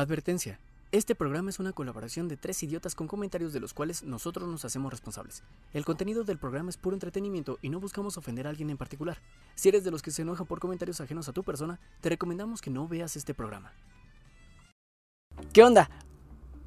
Advertencia. Este programa es una colaboración de tres idiotas con comentarios de los cuales nosotros nos hacemos responsables. El contenido del programa es puro entretenimiento y no buscamos ofender a alguien en particular. Si eres de los que se enoja por comentarios ajenos a tu persona, te recomendamos que no veas este programa. ¿Qué onda?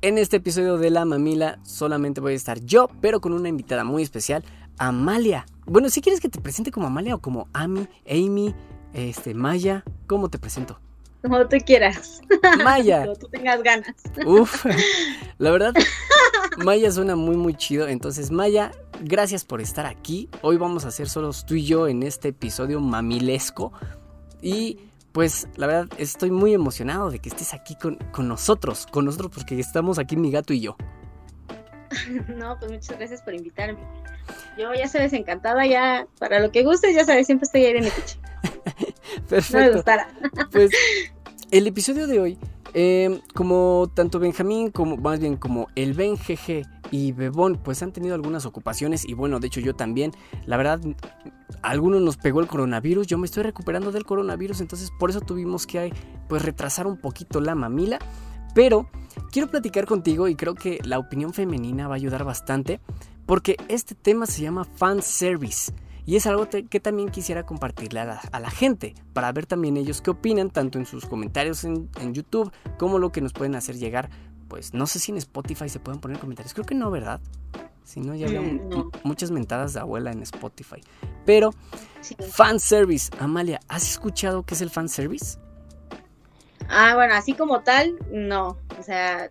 En este episodio de La Mamila solamente voy a estar yo, pero con una invitada muy especial, Amalia. Bueno, si quieres que te presente como Amalia o como Ami, Amy, este, Maya, ¿cómo te presento? Como tú quieras. Maya. Como tú tengas ganas. Uf, la verdad, Maya suena muy, muy chido. Entonces, Maya, gracias por estar aquí. Hoy vamos a hacer solos tú y yo en este episodio mamilesco. Y pues, la verdad, estoy muy emocionado de que estés aquí con, con nosotros. Con nosotros, porque estamos aquí mi gato y yo. No, pues muchas gracias por invitarme. Yo ya sabes, encantada ya, para lo que gustes, ya sabes, siempre estoy ahí en mi piche. Me Perfecto. gustara. Pues el episodio de hoy, eh, como tanto Benjamín como más bien como el Ben GG y Bebón, pues han tenido algunas ocupaciones y bueno, de hecho yo también. La verdad, a algunos nos pegó el coronavirus, yo me estoy recuperando del coronavirus, entonces por eso tuvimos que pues retrasar un poquito la mamila. Pero quiero platicar contigo y creo que la opinión femenina va a ayudar bastante porque este tema se llama fan service. Y es algo que también quisiera compartirle a la, a la gente, para ver también ellos qué opinan, tanto en sus comentarios en, en YouTube, como lo que nos pueden hacer llegar. Pues no sé si en Spotify se pueden poner comentarios, creo que no, ¿verdad? Si no, ya habría Mm, no. muchas mentadas de abuela en Spotify. Pero, Sí. fanservice, Amalia, ¿has escuchado qué es el fanservice? Ah, bueno, así como tal, no. O sea,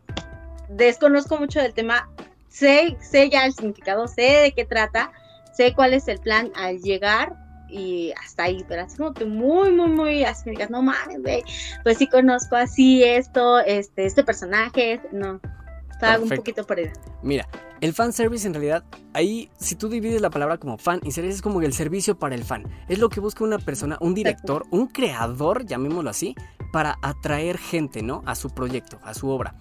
desconozco mucho del tema. Sé, sé ya el significado, sé de qué trata, sé cuál es el plan al llegar y hasta ahí, pero así como que muy, muy, muy, así me digas, no mames, güey, pues sí conozco así esto, este, este personaje, este- no. Estaba un Perfecto. poquito perdida. Mira, el fanservice en realidad, ahí si tú divides la palabra como fan y service es como el servicio para el fan. Es lo que busca una persona, un director, un creador, llamémoslo así, para atraer gente, ¿no? A su proyecto, a su obra.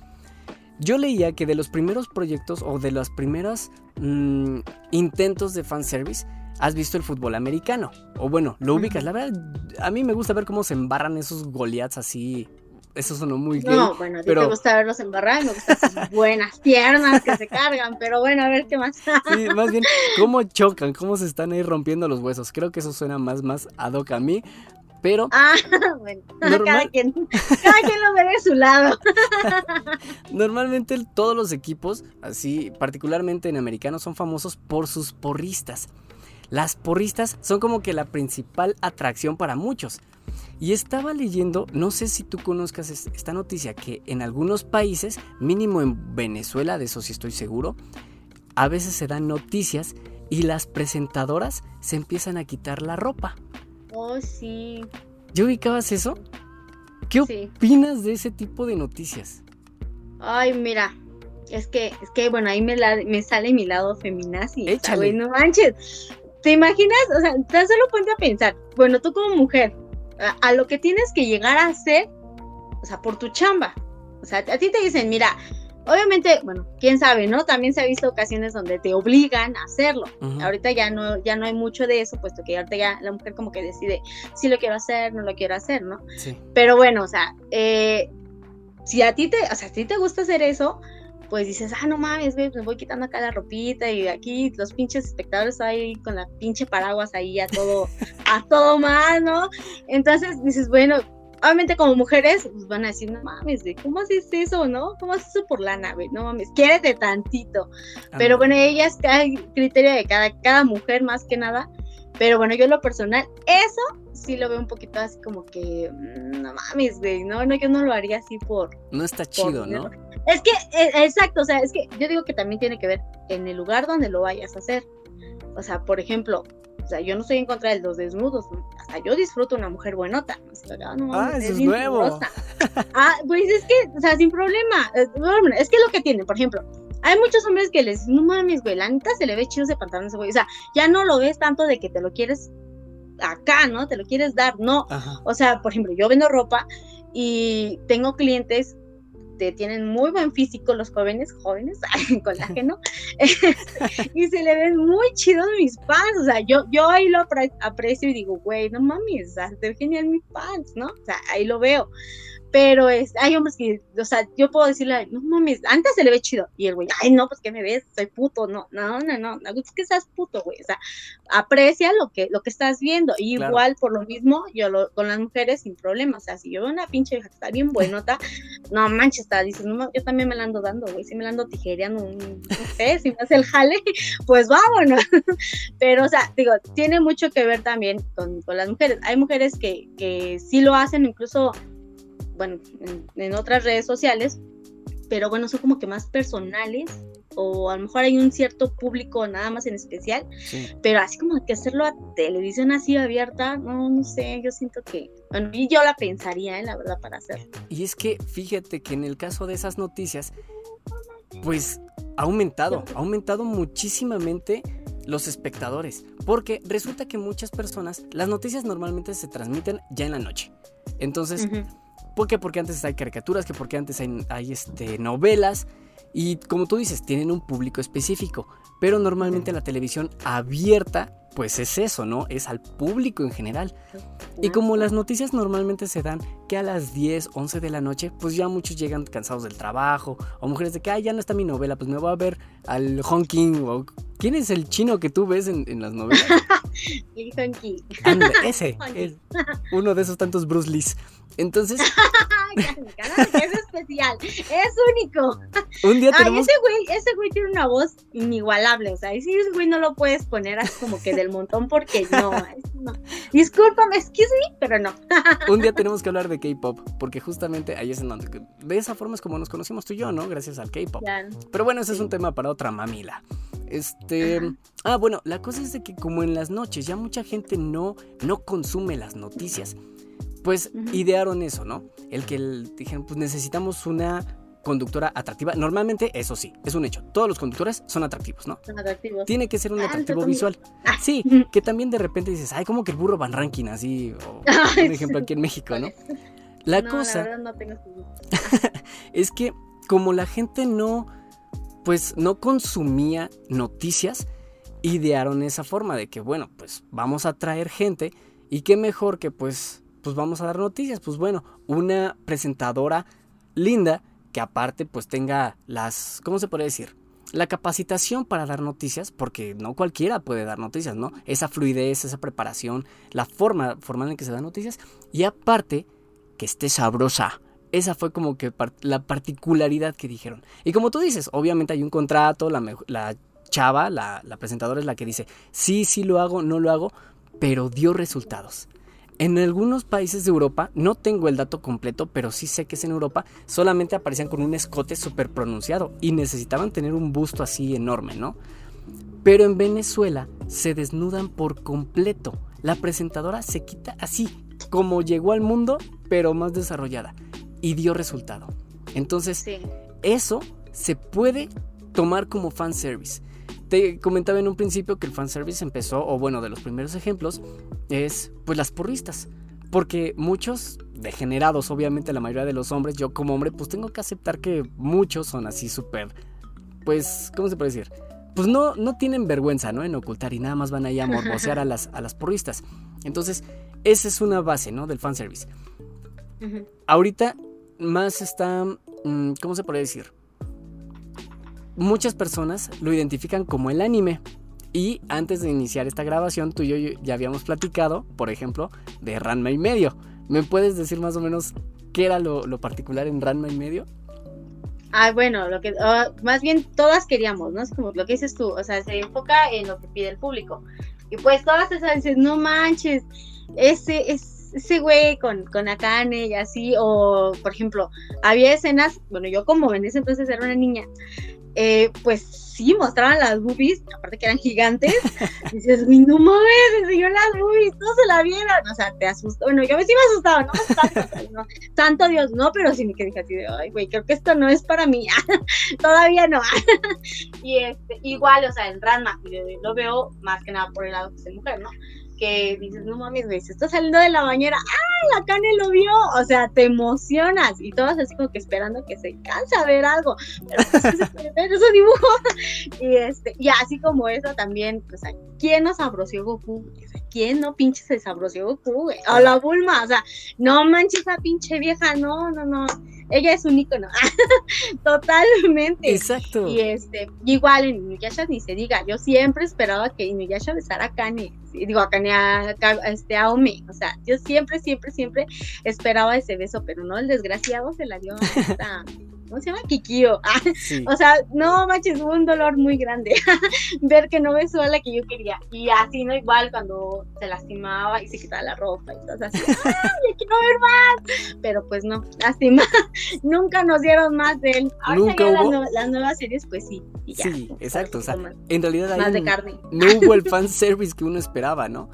Yo leía que de los primeros proyectos o de los primeros mm, intentos de fanservice, has visto el fútbol americano. O bueno, lo ubicas. La verdad, a mí me gusta ver cómo se embarran esos Goliaths así. Eso sonó muy gay. No, bueno, a ti pero- te gusta verlos embarrar, me gustan sus buenas piernas que se cargan, pero bueno, a ver qué más. Sí, más bien, cómo chocan, cómo se están ahí rompiendo los huesos. Creo que eso suena más, más ad hoc a mí. Pero Ah, bueno, Normal. cada quien, cada quien lo ve de su lado. normalmente todos los equipos, así particularmente en americanos, son famosos por sus porristas. Las porristas son como que la principal atracción para muchos. Y estaba leyendo, no sé si tú conozcas es- esta noticia, que en algunos países, mínimo en Venezuela, de eso sí estoy seguro, a veces se dan noticias y las presentadoras se empiezan a quitar la ropa. Oh, sí, ¿Ya ubicabas eso? ¿Qué sí. opinas de ese tipo de noticias? Ay, mira, es que, es que, bueno, ahí me, la- me sale mi lado feminazi. Échale. no manches. ¿Te imaginas? O sea, tan solo ponte a pensar. Bueno, tú como mujer, a, a lo que tienes que llegar a hacer, o sea, por tu chamba. O sea, a ti te dicen, mira, obviamente, bueno, quién sabe, ¿no? También se ha visto ocasiones donde te obligan a hacerlo. Ahorita ya no, ya no hay mucho de eso, puesto que ahorita ya la mujer como que decide si lo quiero hacer, no lo quiero hacer, ¿no? Sí. Pero bueno, o sea, eh, si a ti te, o sea, a ti te gusta hacer eso, pues dices, ah, no mames, güey, me voy quitando acá la ropita y aquí los pinches espectadores ahí con la pinche paraguas ahí a todo, a todo mal, ¿no? Entonces dices, bueno, obviamente como mujeres, pues van a decir, no mames, güey, ¿cómo haces eso, no? ¿Cómo haces eso por lana, güey? No mames, quiérete tantito. Pero bueno, ellas, cada criterio de cada, cada mujer más que nada. Pero bueno, yo en lo personal, eso sí lo veo un poquito así como que, mm, no mames, güey, no, no, yo no lo haría así por... No está chido, dinero. ¿no? Es que, eh, exacto, o sea, es que yo digo que también tiene que ver en el lugar donde lo vayas a hacer. O sea, por ejemplo, o sea, yo no estoy en contra de los desnudos, hasta yo disfruto una mujer buenota. ¿no? O sea, ah, no Ah, eso es nuevo. Ah, pues es que, o sea, sin problema. eh, Es que lo que tienen, por ejemplo, hay muchos hombres que les, no mames, güey, la neta se le ve chido ese pantalón ese güey. O sea, ya no lo ves tanto de que te lo quieres acá, ¿no? Te lo quieres dar, no. Ajá. O sea, por ejemplo, yo vendo ropa y tengo clientes que tienen muy buen físico, los jóvenes, jóvenes, colágeno, y se le ven muy chidos mis pants. O sea, yo, yo ahí lo apre- aprecio y digo, güey, no mames, o sea, se ve genial mis pants, ¿no? O sea, ahí lo veo. Pero es, hay hombres que, o sea, yo puedo decirle, no mames, antes se le ve chido, y el güey, ay, no, pues que me ves, soy puto, no, no, no, no, no, es que seas puto, güey, o sea, aprecia lo que, lo que estás viendo, y igual por lo mismo, yo lo, con las mujeres sin problema, o sea, si yo veo una pinche hija que está bien buenota, no manches, está, dices, no, yo también me la ando dando, güey, si me la ando tijereando, no sé, si me hace el jale, pues vámonos, pero, o sea, digo, tiene mucho que ver también con, con las mujeres, hay mujeres que, que sí lo hacen, incluso bueno, en, otras redes sociales, pero bueno, son como que más personales o a lo mejor hay un cierto público nada más en especial, pero así como que hacerlo a televisión así abierta, no, no sé, yo siento que, bueno, y yo la pensaría, ¿eh? la verdad, para hacerlo. Y es que fíjate que en el caso de esas noticias, pues ha aumentado, ha aumentado muchísimamente los espectadores, porque resulta que muchas personas, las noticias normalmente se transmiten ya en la noche. Entonces, ¿Por qué? Porque antes hay caricaturas, que porque antes hay, este, novelas. Y como tú dices, tienen un público específico. Pero normalmente la televisión abierta, pues es eso, ¿no? Es al público en general. Y como las noticias normalmente se dan que a las 10, 11 de la noche, pues ya muchos llegan cansados del trabajo. O mujeres de que, ay, ya no está mi novela, pues me voy a ver al Honking. O, ¿Quién es el chino que tú ves en, las novelas? el Honking. ese. Es uno de esos tantos Bruce Lee. Entonces. es especial, es único. Un día tenemos... ese güey, ese güey tiene una voz inigualable. O sea, ese güey no lo puedes poner así como que del montón porque no. no. Discúlpame, excuse me, pero no. Un día tenemos que hablar de K-pop, porque justamente ahí es en donde. De esa forma es como nos conocimos tú y yo, ¿no? Gracias al K-pop. Pero bueno, ese es un tema para otra mamila. Este. Ah, bueno, la cosa es de que como en las noches ya mucha gente no, no consume las noticias pues idearon eso, ¿no? El que dijeron, pues necesitamos una conductora atractiva. Normalmente, eso sí, es un hecho. Todos los conductores son atractivos, ¿no? Son atractivos. Tiene que ser un ah, atractivo visual. Ah. Sí, que también de repente dices, ay, como que el burro Van Ranking, así, o por ejemplo aquí en México, ¿no? La cosa la no tengo es que como la gente no, pues no consumía noticias, idearon esa forma de que, bueno, pues vamos a traer gente y qué mejor que pues pues vamos a dar noticias. Pues bueno, una presentadora linda que aparte pues tenga las, ¿cómo se puede decir? La capacitación para dar noticias, porque no cualquiera puede dar noticias, ¿no? Esa fluidez, esa preparación, la forma formal en que se dan noticias. Y aparte, que esté sabrosa. Esa fue como que la particularidad que dijeron. Y como tú dices, obviamente hay un contrato, la, la chava, la, la presentadora es la que dice, sí, sí lo hago, no lo hago, pero dio resultados. En algunos países de Europa, no tengo el dato completo, pero sí sé que es en Europa, solamente aparecían con un escote súper pronunciado y necesitaban tener un busto así enorme, ¿no? Pero en Venezuela se desnudan por completo. La presentadora se quita así, como llegó al mundo, pero más desarrollada. Y dio resultado. Entonces, eso se puede tomar como fanservice. Te comentaba en un principio que el fanservice empezó, o bueno, de los primeros ejemplos, es pues las porristas. Porque muchos, degenerados, obviamente la mayoría de los hombres, yo como hombre, pues tengo que aceptar que muchos son así súper, pues, ¿cómo se puede decir? Pues no, no tienen vergüenza, ¿no? En ocultar y nada más van ahí a morbosear a las, a las porristas. Entonces, esa es una base, ¿no? Del fanservice. Ahorita más está, mm, ¿cómo se puede decir? Muchas personas lo identifican como el anime. Y antes de iniciar esta grabación, tú y yo ya habíamos platicado, por ejemplo, de Ranma y medio. ¿Me puedes decir más o menos qué era lo, particular en Ranma y medio? Ah, bueno, lo que más bien todas queríamos, ¿no? Es como lo que dices tú, o sea, se enfoca en lo que pide el público. Y pues todas esas dicen, no manches, ese, ese güey con, con Akane y así, o por ejemplo, había escenas, bueno, yo como en ese entonces era una niña, eh, pues sí, mostraban las boobies, aparte que eran gigantes. Y dices, uy, no mames, enseñó las boobies, todos se la vieron. O sea, te asustó. Bueno, yo sí me asustaba, no tanto, no, tanto Dios, no, pero sí me quedé así de, ay, güey, creo que esto no es para mí. Todavía no. y este, igual, o sea, en Ranma, lo veo más que nada por el lado que soy mujer, ¿no? Que dices, no mames, güey, se está saliendo de la bañera, ¡ay, la Cane lo vio! O sea, te emocionas y todas así como que esperando que se canse a ver algo, pero pues, ver esos dibujos. Y, este, y así como eso también, pues ¿quién nos sabroció Goku? ¿Quién no pinche se sabroció Goku, güey? O la Bulma, o sea, no manches esa pinche vieja, no, no, no. Ella es un ícono. Totalmente. Exacto. Y este, igual en Inuyasha ni se diga, yo siempre esperaba que Inuyasha besara a Kane, digo a Kane a, este, a Ome, o sea, yo siempre, siempre, siempre esperaba ese beso, pero no, el desgraciado se la dio a esta ¿cómo se llama? Kikio. Ah, o sea, no manches, hubo un dolor muy grande ver que no besó a la que yo quería. Y así, ¿no? Igual cuando se lastimaba y se quitaba la ropa y todo así, ¡ay, quiero ver más! Pero pues no, lástima, nunca nos dieron más de él. ¿Nunca hubo? Las, nuevas series, pues sí. sí, exacto. O sea, en realidad más de carne. no hubo el fanservice que uno esperaba, ¿no?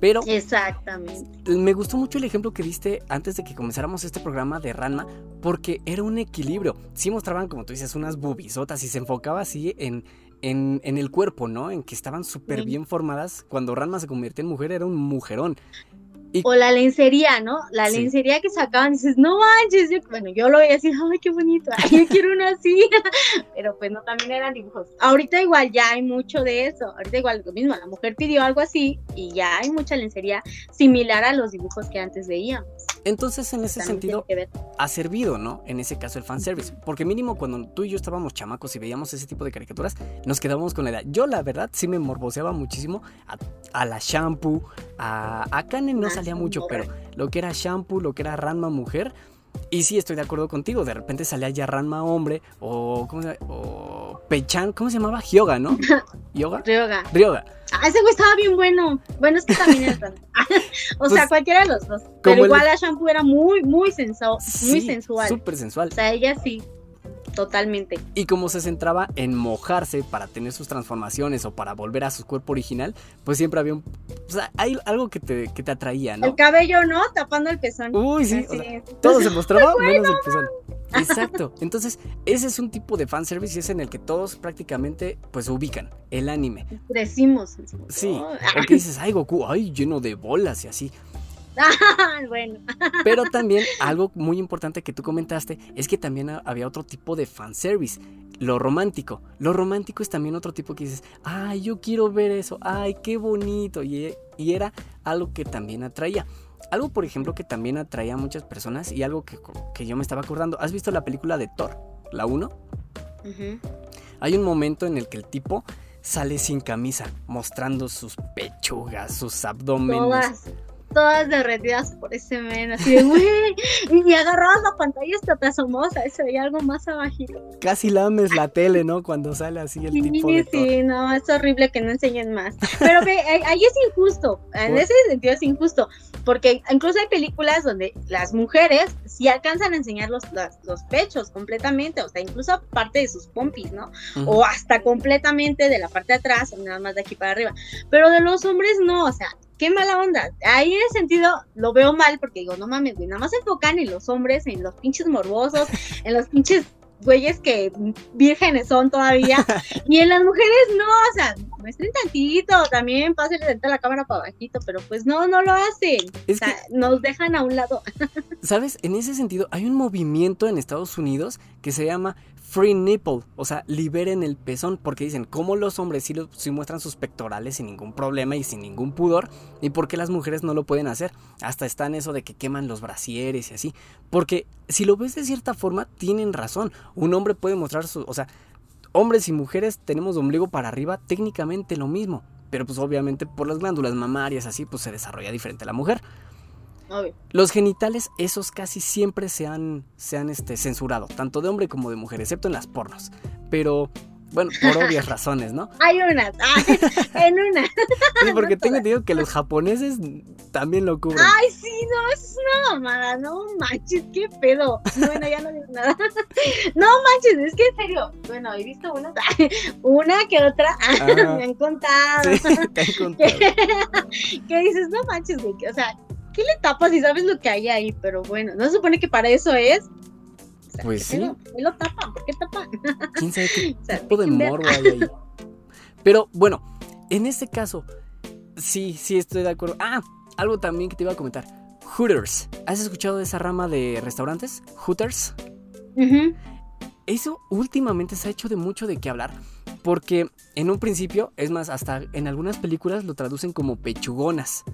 Pero Exactamente. me gustó mucho el ejemplo que diste antes de que comenzáramos este programa de Ranma, porque era un equilibrio. Sí mostraban, como tú dices, unas bubisotas y se enfocaba así en, en, en el cuerpo, ¿no? En que estaban súper bien formadas. Cuando Ranma se convirtió en mujer, era un mujerón. O la lencería, ¿no? La lencería que sacaban, dices, no manches, bueno, yo lo veía así, ay, qué bonito, ay, yo quiero una así, pero pues no, también eran dibujos. Ahorita igual ya hay mucho de eso, ahorita igual lo mismo, la mujer pidió algo así y ya hay mucha lencería similar a los dibujos que antes veíamos. Entonces, en ese sentido, ha servido, ¿no? En ese caso, el fanservice. Porque mínimo cuando tú y yo estábamos chamacos y veíamos ese tipo de caricaturas, nos quedábamos con la idea. Yo, la verdad, sí me morboseaba muchísimo a, la shampoo, a, a Kanen no salía mucho, pero lo que era shampoo, lo que era Ranma mujer, y sí, estoy de acuerdo contigo. De repente salía ya Ranma hombre o, ¿cómo se? O Pechan, ¿cómo se llamaba? Hyoga, ¿no? ¿Yoga? Ryoga. Ryoga. Ah, ese güey estaba bien bueno. Bueno, es que también es O sea, pues, cualquiera de los dos. Pero igual la shampoo era muy, muy, sensual. muy sensual. Súper sensual. O sea, ella sí. Totalmente. Y como se centraba en mojarse para tener sus transformaciones o para volver a su cuerpo original, pues siempre había un... O sea, hay algo que te, que te atraía, ¿no? El cabello, ¿no? Tapando el pezón. Uy, sí. todo se mostraba menos el pezón. Exacto. Entonces, ese es un tipo de fanservice y es en el que todos prácticamente pues ubican el anime. Decimos. Sí. Porque dices, ay, Goku, ay, lleno de bolas y así. bueno. Pero también algo muy importante que tú comentaste es que también había otro tipo de fanservice. Lo romántico. Lo romántico es también otro tipo que dices, ay, yo quiero ver eso, ay, qué bonito. Y, era algo que también atraía. Algo, por ejemplo, que también atraía a muchas personas y algo que, yo me estaba acordando. ¿Has visto la película de Thor? La 1. Hay un momento en el que el tipo sale sin camisa, mostrando sus pechugas, sus abdómenes todas derretidas por ese men, así de, güey, y agarrabas la pantalla hasta te asomos, a se veía algo más abajito. Casi lames la tele, ¿no? Cuando sale así el tipo de Sí, no, es horrible que no enseñen más. Pero que ahí es injusto, en ese sentido es injusto, porque incluso hay películas donde las mujeres sí alcanzan a enseñar los, los, pechos completamente, o sea, incluso parte de sus pompis, ¿no? O hasta completamente de la parte de atrás, nada más de aquí para arriba. Pero de los hombres no, o sea, qué mala onda. Ahí en ese sentido lo veo mal porque digo, no mames, güey, nada más se enfocan en los hombres, en los pinches morbosos, en los pinches güeyes que vírgenes son todavía. y en las mujeres no, o sea, muestren tantito, también pasen la cámara para bajito, pero pues no, no lo hacen. o sea, nos dejan a un lado. ¿Sabes? En ese sentido, hay un movimiento en Estados Unidos que se llama Free Nipple, o sea, liberen el pezón, porque dicen, ¿cómo los hombres sí, muestran sus pectorales sin ningún problema y sin ningún pudor? ¿Y por qué las mujeres no lo pueden hacer? Hasta está en eso de que queman los brasieres y así. Porque si lo ves de cierta forma, tienen razón. Un hombre puede mostrar su, o sea, hombres y mujeres tenemos ombligo para arriba técnicamente lo mismo, pero pues obviamente por las glándulas mamarias así, pues se desarrolla diferente la mujer. Los genitales, esos casi siempre se han, se han este, censurado, tanto de hombre como de mujer, excepto en las pornos. Pero bueno, por obvias razones, ¿no? Hay unas, ah, en una. Sí, porque tengo entendido que los japoneses también lo cubren. Ay, sí, no, es una mamada, no manches, qué pedo. Bueno, ya no digo nada. No manches, es que en serio, bueno, he visto una, una que otra, me han contado. Sí, te han contado. ¿Qué dices, no manches, güey, o sea, ¿qué le tapas si sabes lo que hay ahí? Pero bueno, no se supone que para eso es. pues sí. ¿Qué lo tapan? ¿Por qué tapan? ¿Quién sabe qué tipo de morbo hay ahí? Pero bueno, en este caso, sí, sí estoy de acuerdo. Ah, algo también que te iba a comentar. Hooters. ¿Has escuchado de esa rama de restaurantes? Hooters. Eso últimamente se ha hecho de mucho de qué hablar Porque en un principio, es más, hasta en algunas películas lo traducen como pechugonas.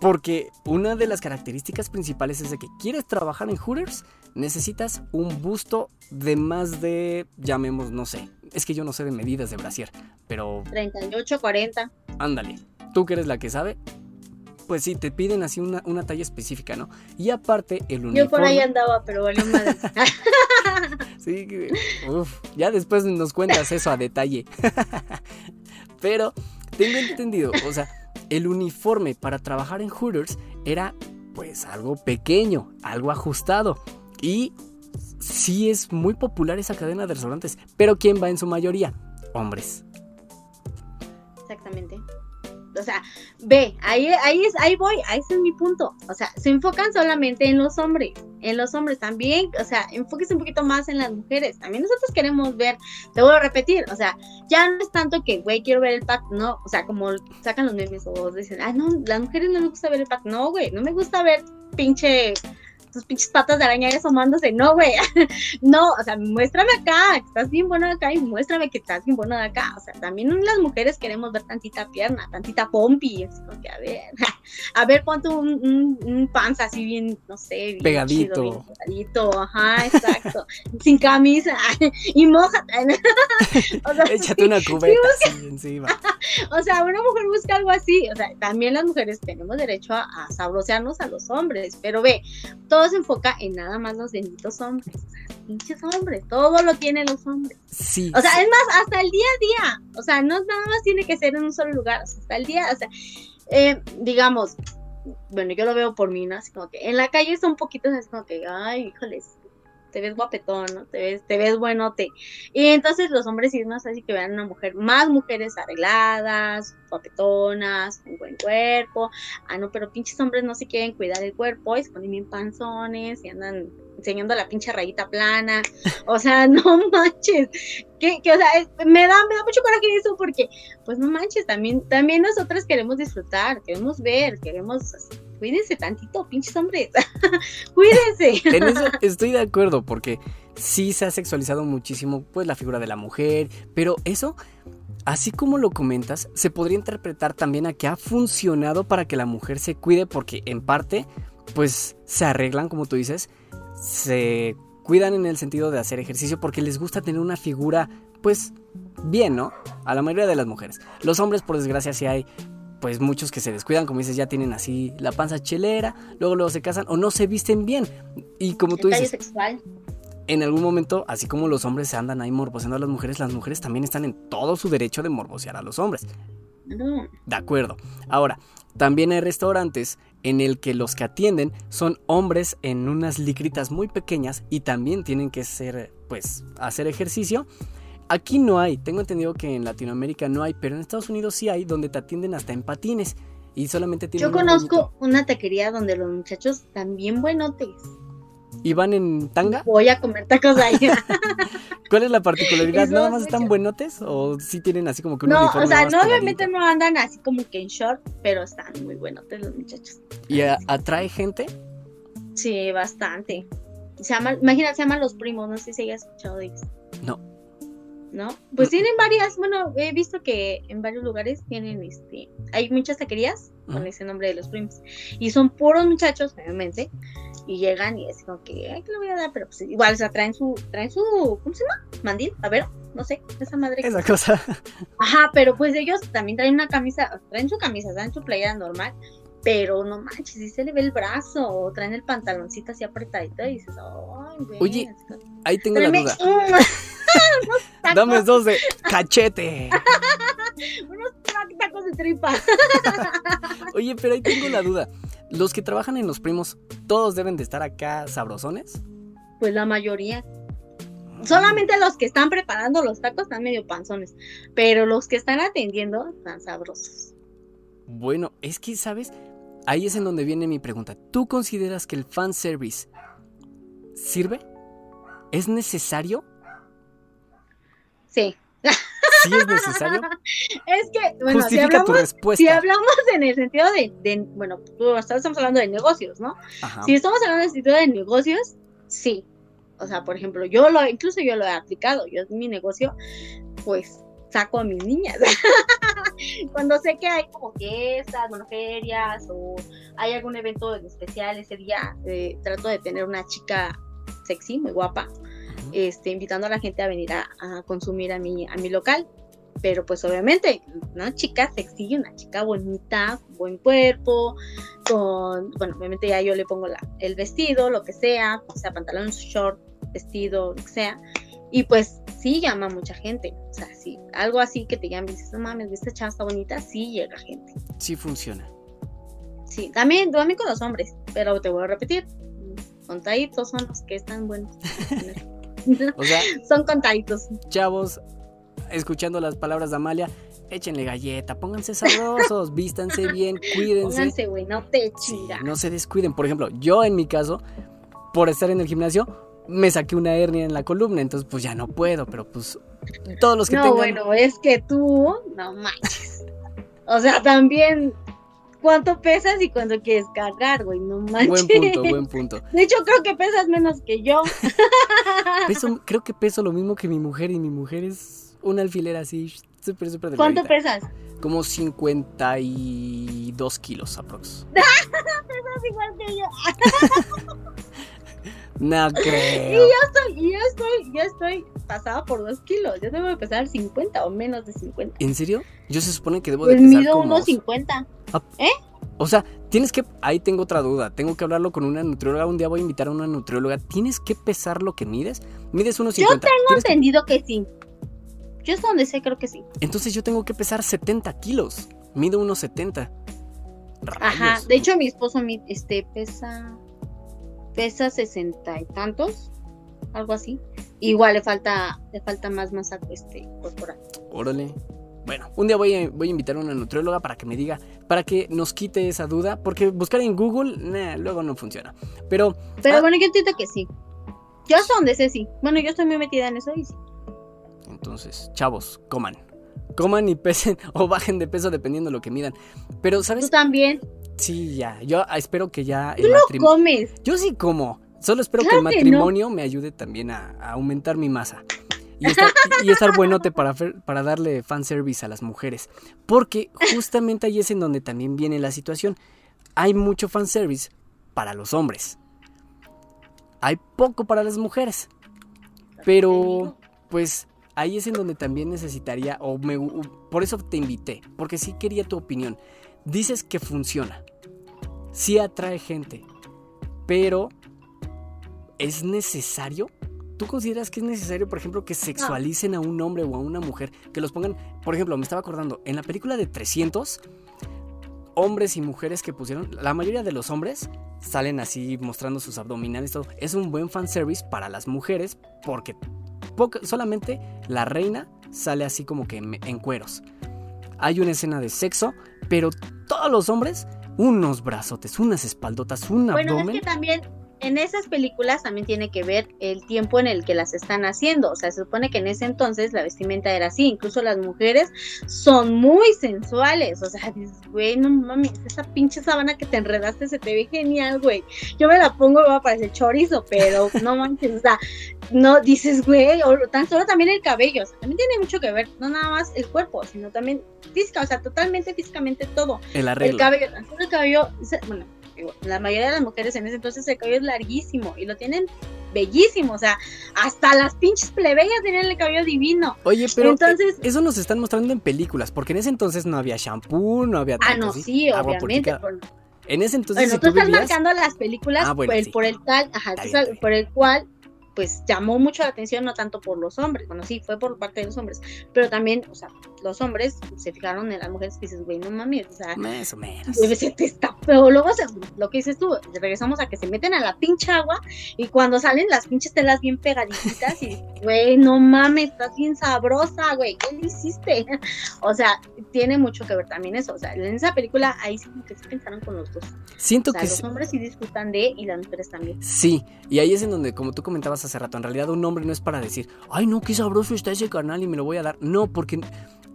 Porque una de las características principales es de que quieres trabajar en Hooters, necesitas un busto de más de, llamemos, no sé, es que yo no sé de medidas de brasier, pero 38, 40. ándale, tú que eres la que sabe, pues sí, te piden así una, una talla específica, ¿no? Y aparte el uniforme... Yo por ahí andaba, pero valió madre. Sí, que- uf, ya después nos cuentas eso a detalle. Pero tengo entendido, o sea, el uniforme para trabajar en Hooters era pues algo pequeño, algo ajustado. Y sí es muy popular esa cadena de restaurantes. Pero ¿quién va en su mayoría? Hombres. Exactamente. O sea, ve, ahí, ahí, es, ahí voy, ahí es mi punto. O sea, se enfocan solamente en los hombres, en los hombres también, o sea, enfóquese un poquito más en las mujeres. También nosotros queremos ver, te vuelvo a repetir, o sea, ya no es tanto que, güey, quiero ver el pack, no, o sea, como sacan los memes o dicen, ah, no, las mujeres no les gusta ver el pack, no, güey, no me gusta ver pinche tus pinches patas de araña ahí asomándose, no, güey, no, o sea, muéstrame acá, que estás bien bueno acá y muéstrame que estás bien bueno acá, o sea, también las mujeres queremos ver tantita pierna, tantita pompi, es como que a ver, a ver cuánto un, un, un panza así bien, no sé, bien Pegadito. chido, bien pegadito, ajá, exacto, sin camisa, y moja, o sea, Échate una cubeta así encima. o sea, una mujer busca algo así. O sea, también las mujeres tenemos derecho a, a sabrosearnos a los hombres. Pero ve, todo se enfoca en nada más los benditos hombres. O sea, pinches hombres. Todo lo tienen los hombres. Sí. O sea, es más, hasta el día a día. O sea, no nada más tiene que ser en un solo lugar. O sea, hasta el día, o sea, eh, digamos, bueno, yo lo veo por mí, ¿no? Así como que en la calle son poquitos, es como que, ay, híjoles, te ves guapetón, ¿no? Te ves, te ves buenote. Y entonces los hombres sí es más así que vean una mujer, más mujeres arregladas, guapetonas, con buen cuerpo. Ah, no, pero pinches hombres no se quieren cuidar el cuerpo y se ponen bien panzones y andan enseñando la pinche rayita plana. O sea, no manches. Que, que, o sea, me da, me da mucho coraje eso porque, pues no manches, también, también nosotras queremos disfrutar, queremos ver, queremos, así, cuídense tantito, pinches hombres, cuídense. En eso estoy de acuerdo, porque sí se ha sexualizado muchísimo pues la figura de la mujer, pero eso, así como lo comentas, se podría interpretar también a que ha funcionado para que la mujer se cuide, porque en parte, pues se arreglan, como tú dices, se cuidan en el sentido de hacer ejercicio porque les gusta tener una figura, pues, bien, ¿no? A la mayoría de las mujeres. Los hombres, por desgracia, sí hay pues muchos que se descuidan, como dices, ya tienen así la panza chelera, luego luego se casan o no se visten bien. Y como tú dices, sexual. en algún momento, así como los hombres se andan ahí morboseando a las mujeres, las mujeres también están en todo su derecho de morbosear a los hombres. No. De acuerdo. Ahora, también hay restaurantes en el que los que atienden son hombres en unas licritas muy pequeñas y también tienen que ser, pues, hacer ejercicio. Aquí no hay, tengo entendido que en Latinoamérica no hay, pero en Estados Unidos sí hay, donde te atienden hasta en patines y solamente tienen Yo un conozco una taquería donde los muchachos también buenotes. ¿Y van en tanga? Voy a comer tacos ahí. ¿Cuál es la particularidad? ¿Nada más es están buenotes o sí tienen así como que un no, uniforme o sea, no obviamente no andan así como que en short, pero están muy buenotes los muchachos. ¿Y a- atrae gente? Sí, bastante. Se llama, imagínate, se llaman Los Primos, no sé si hayas escuchado de ellos. No. ¿No? Pues tienen varias, bueno, he visto que en varios lugares tienen, este, hay muchas taquerías con ese nombre de Los Primos. Y son puros muchachos, obviamente, y llegan y es como que, ay, que le voy a dar, pero pues igual, o sea, traen su, traen su, ¿cómo se llama? Mandil, a ver, no sé, esa madre. Esa cosa. Ajá, pero pues ellos también traen una camisa, traen su camisa, traen su playera normal, pero no manches, sí se le ve el brazo, o traen el pantaloncito así apretadito y dices, ay, güey. Oye, Ahí tengo la duda. tacos, Dame dos de cachete. unos tacos de tripa. Oye, pero ahí tengo la duda. Los que trabajan en los primos, ¿todos deben de estar acá sabrosones? Pues la mayoría. Solamente los que están preparando los tacos están medio panzones, pero los que están atendiendo están sabrosos. Bueno, es que, ¿sabes? Ahí es en donde viene mi pregunta. ¿Tú consideras que el fanservice sirve? ¿Es necesario? Sí. ¿Sí es necesario? Es que, bueno, si tu hablamos, respuesta. si hablamos en el sentido de, de- bueno, tú- estamos hablando de negocios, ¿no? Ajá. Si estamos hablando de sentido de negocios, sí. O sea, por ejemplo, yo lo, incluso yo lo he aplicado. Yo en mi negocio, pues saco a mis niñas. Cuando sé que hay como fiestas, bueno, ferias o hay algún evento especial ese día, eh, trato de tener una chica sexy, muy guapa, este, invitando a la gente a venir a, consumir a mi, a mi local. Pero pues obviamente, una chica sexy, una chica bonita, buen cuerpo, con, bueno, obviamente ya yo le pongo la, el vestido, lo que sea, o sea, pantalón, short, vestido, lo que sea. Y pues sí llama a mucha gente. O sea, sí, algo así que te llame y dices, no mames, esta chava está bonita, sí llega gente. Sí funciona. Sí, también, también con los hombres, pero te voy a repetir, contaditos son los que están buenos. o sea, son contaditos. Chavos, escuchando las palabras de Amalia, échenle galleta, pónganse sabrosos, vístanse bien, cuídense. Pónganse, güey, no te chingas. no se descuiden. Por ejemplo, yo en mi caso, por estar en el gimnasio, me saqué una hernia en la columna, entonces pues ya no puedo, pero pues todos los que no, bueno, es que tú, no manches. O sea, también cuánto pesas y cuánto quieres cargar, güey, no manches. Buen punto, buen punto. De hecho, creo que pesas menos que yo. creo que peso lo mismo que mi mujer y mi mujer es un alfiler así, súper, súper ¿Cuánto pesas? Como 52 kilos aprox. pesas igual que yo. No creo. Y yo estoy, yo estoy, yo estoy pasada por dos kilos. Yo debo de pesar 50 o menos de 50. ¿En serio? Yo se supone que debo de pues pesar mido unos 50. Ah, ¿Eh? O sea, tienes que. Ahí tengo otra duda. Tengo que hablarlo con una nutrióloga. Un día voy a invitar a una nutrióloga. ¿Tienes que pesar lo que mides? Mides unos 50. Yo tengo entendido que... sí. Yo hasta donde sé, creo que sí. Entonces yo tengo que pesar 70 kilos. Mido unos 70. Ajá. De hecho, mi esposo este, pesa pesa sesenta y tantos, algo así. Igual le falta, le falta más masa este, corporal. Órale. Bueno, un día voy a, voy a invitar a una nutrióloga para que me diga, para que nos quite esa duda, porque buscar en Google, luego no funciona. Pero. Pero ah, bueno, yo entiendo que sí. Yo hasta donde sé sí. Bueno, yo estoy muy metida en eso y sí. Entonces, chavos, coman. Coman y pesen o bajen de peso dependiendo de lo que midan. Pero, ¿sabes? Tú también. Sí, ya. Yo espero que ya. El Tú no comes. Yo sí como. Solo espero que el matrimonio me ayude también a, aumentar mi masa. Y estar, y estar buenote para, para darle fanservice a las mujeres. Porque justamente ahí es en donde también viene la situación. Hay mucho fanservice para los hombres. Hay poco para las mujeres. Pero, pues, ahí es en donde también necesitaría, o me, por eso te invité, porque sí quería tu opinión. Dices que funciona, sí atrae gente, pero ¿es necesario? ¿Tú consideras que es necesario, por ejemplo, que sexualicen a un hombre o a una mujer? Que los pongan, por ejemplo, me estaba acordando, en la película de 300, hombres y mujeres que pusieron, la mayoría de los hombres salen así mostrando sus abdominales, todo. Es un buen fanservice para las mujeres porque solamente la reina sale así como que en cueros. Hay una escena de sexo, pero todos los hombres unos brazotes, unas espaldotas, un abdomen. Bueno, es que también en esas películas también tiene que ver el tiempo en el que las están haciendo. O sea, se supone que en ese entonces la vestimenta era así. Incluso las mujeres son muy sensuales. O sea, dices, güey, no mames, esa pinche sábana que te enredaste se te ve genial, güey. Yo me la pongo y va a parecer chorizo, pero no manches, o sea, no dices, güey, o tan solo también el cabello. O sea, también tiene mucho que ver, no nada más el cuerpo, sino también física, o sea, totalmente físicamente todo. El arreglo. El cabello, tan solo el cabello, bueno la mayoría de las mujeres en ese entonces el cabello es larguísimo y lo tienen bellísimo, o sea, hasta las pinches plebeyas tenían el cabello divino. Oye, pero entonces, eso nos están mostrando en películas, porque en ese entonces no había shampoo, no había Ah, no, sí, obviamente. En ese entonces bueno, tú, estás marcando las películas ah, por, el, por el tal, ajá, por el cual pues llamó mucho la atención, no tanto por los hombres, bueno, sí, fue por parte de los hombres, pero también, o sea, los hombres se fijaron en las mujeres y dices, güey, no mames, o sea, más o menos. pero luego lo que dices tú, regresamos a que se meten a la pinche agua y cuando salen las pinches telas bien pegaditas y, güey, no mames, estás bien sabrosa, güey, ¿qué le hiciste? O sea, tiene mucho que ver también eso, o sea, en esa película ahí sí que se pensaron con los dos. Siento o que los hombres sí disfrutan de y las mujeres también. Sí, y ahí es en donde, como tú comentabas hace rato, en realidad un hombre no es para decir, ay no, qué sabroso está ese canal y me lo voy a dar. No, porque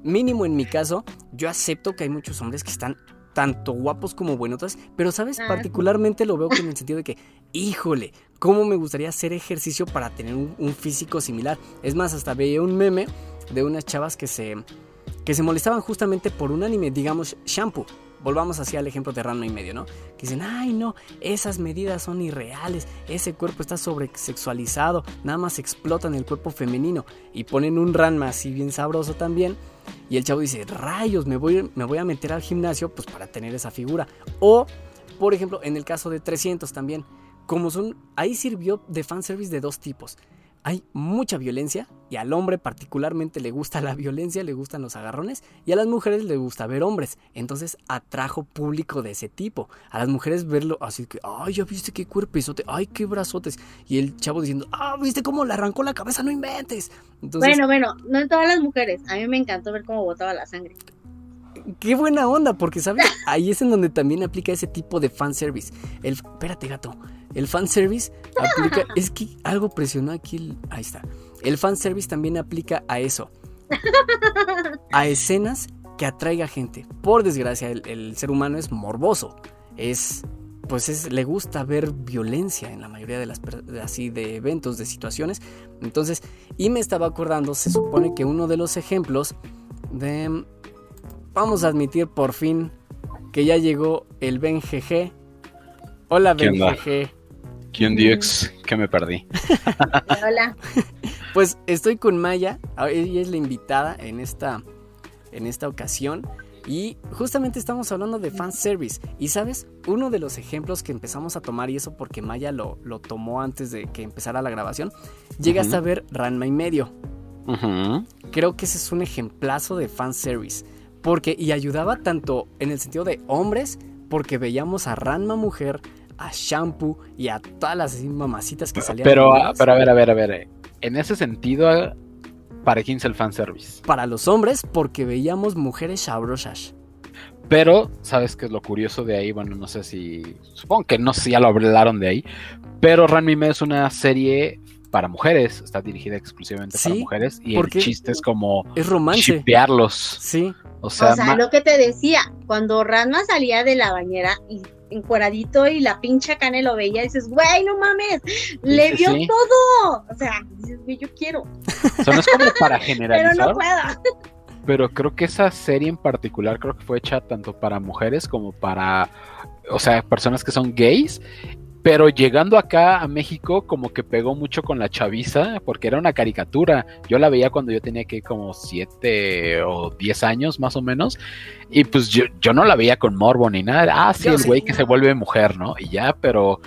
mínimo en mi caso, yo acepto que hay muchos hombres que están tanto guapos como buenotas, pero sabes, ah. particularmente lo veo en el sentido de que, híjole, cómo me gustaría hacer ejercicio para tener un, físico similar. Es más, hasta veía un meme de unas chavas que se, que se molestaban justamente por un anime, digamos, shampoo. Volvamos hacia el ejemplo de Ranma y medio, ¿no? Que dicen, ay no, esas medidas son irreales, ese cuerpo está sobresexualizado, nada más explotan el cuerpo femenino y ponen un Ranma así bien sabroso también. Y el chavo dice, rayos, me voy, me voy a meter al gimnasio pues para tener esa figura. O, por ejemplo, en el caso de 300 también, como son, ahí sirvió de fanservice de dos tipos hay mucha violencia y al hombre particularmente le gusta la violencia, le gustan los agarrones y a las mujeres le gusta ver hombres. Entonces atrajo público de ese tipo. A las mujeres verlo así que, ay, ya viste qué cuerpezote, ay, qué brazotes. Y el chavo diciendo, ah, viste cómo le arrancó la cabeza, no inventes. bueno, bueno, no en todas las mujeres. A mí me encantó ver cómo botaba la sangre. Qué buena onda, porque sabes, ahí es en donde también aplica ese tipo de fanservice. El, espérate, gato. El fanservice aplica. es que algo presionó aquí. ahí está. El fanservice también aplica a eso. A escenas que atraiga gente. Por desgracia, el, ser humano es morboso. Es. Pues es, le gusta ver violencia en la mayoría de las así de eventos, de situaciones. Entonces, y me estaba acordando, se supone que uno de los ejemplos de. Vamos a admitir por fin que ya llegó el Ben GG. Hola Ben GG. ¿Quién Dix? Que me perdí. Hola. Pues estoy con Maya, ella es la invitada en esta, en esta ocasión. Y justamente estamos hablando de fanservice. Y sabes, uno de los ejemplos que empezamos a tomar, y eso porque Maya lo, lo tomó antes de que empezara la grabación, llegas a ver Ranma y medio. Creo que ese es un ejemplazo de fanservice. Porque, y ayudaba tanto en el sentido de hombres, porque veíamos a Ranma mujer, a Shampoo y a todas las mamacitas que salían. Pero, pero a ver, a ver, a ver. En ese sentido, ¿para quién es el fanservice? Para los hombres, porque veíamos mujeres sabrosas. Pero, ¿sabes qué es lo curioso de ahí? Bueno, no sé si. Supongo que no sé si ya lo hablaron de ahí. Pero Ranmime es una serie para mujeres, está dirigida exclusivamente para mujeres y el chiste es como es romance. Sí. O sea, o sea lo que te decía, cuando Ranma salía de la bañera y encueradito y la pincha cane lo veía, dices, güey, no mames, le vio todo. O sea, dices, güey, yo quiero. Eso no es como para generalizar. Pero no puedo. Pero creo que esa serie en particular creo que fue hecha tanto para mujeres como para, o sea, personas que son gays pero llegando acá a México, como que pegó mucho con la chaviza, porque era una caricatura. Yo la veía cuando yo tenía que como siete o diez años más o menos. Y pues yo, yo no la veía con morbo ni nada. Ah, sí, el güey que se vuelve mujer, ¿no? Y ya, pero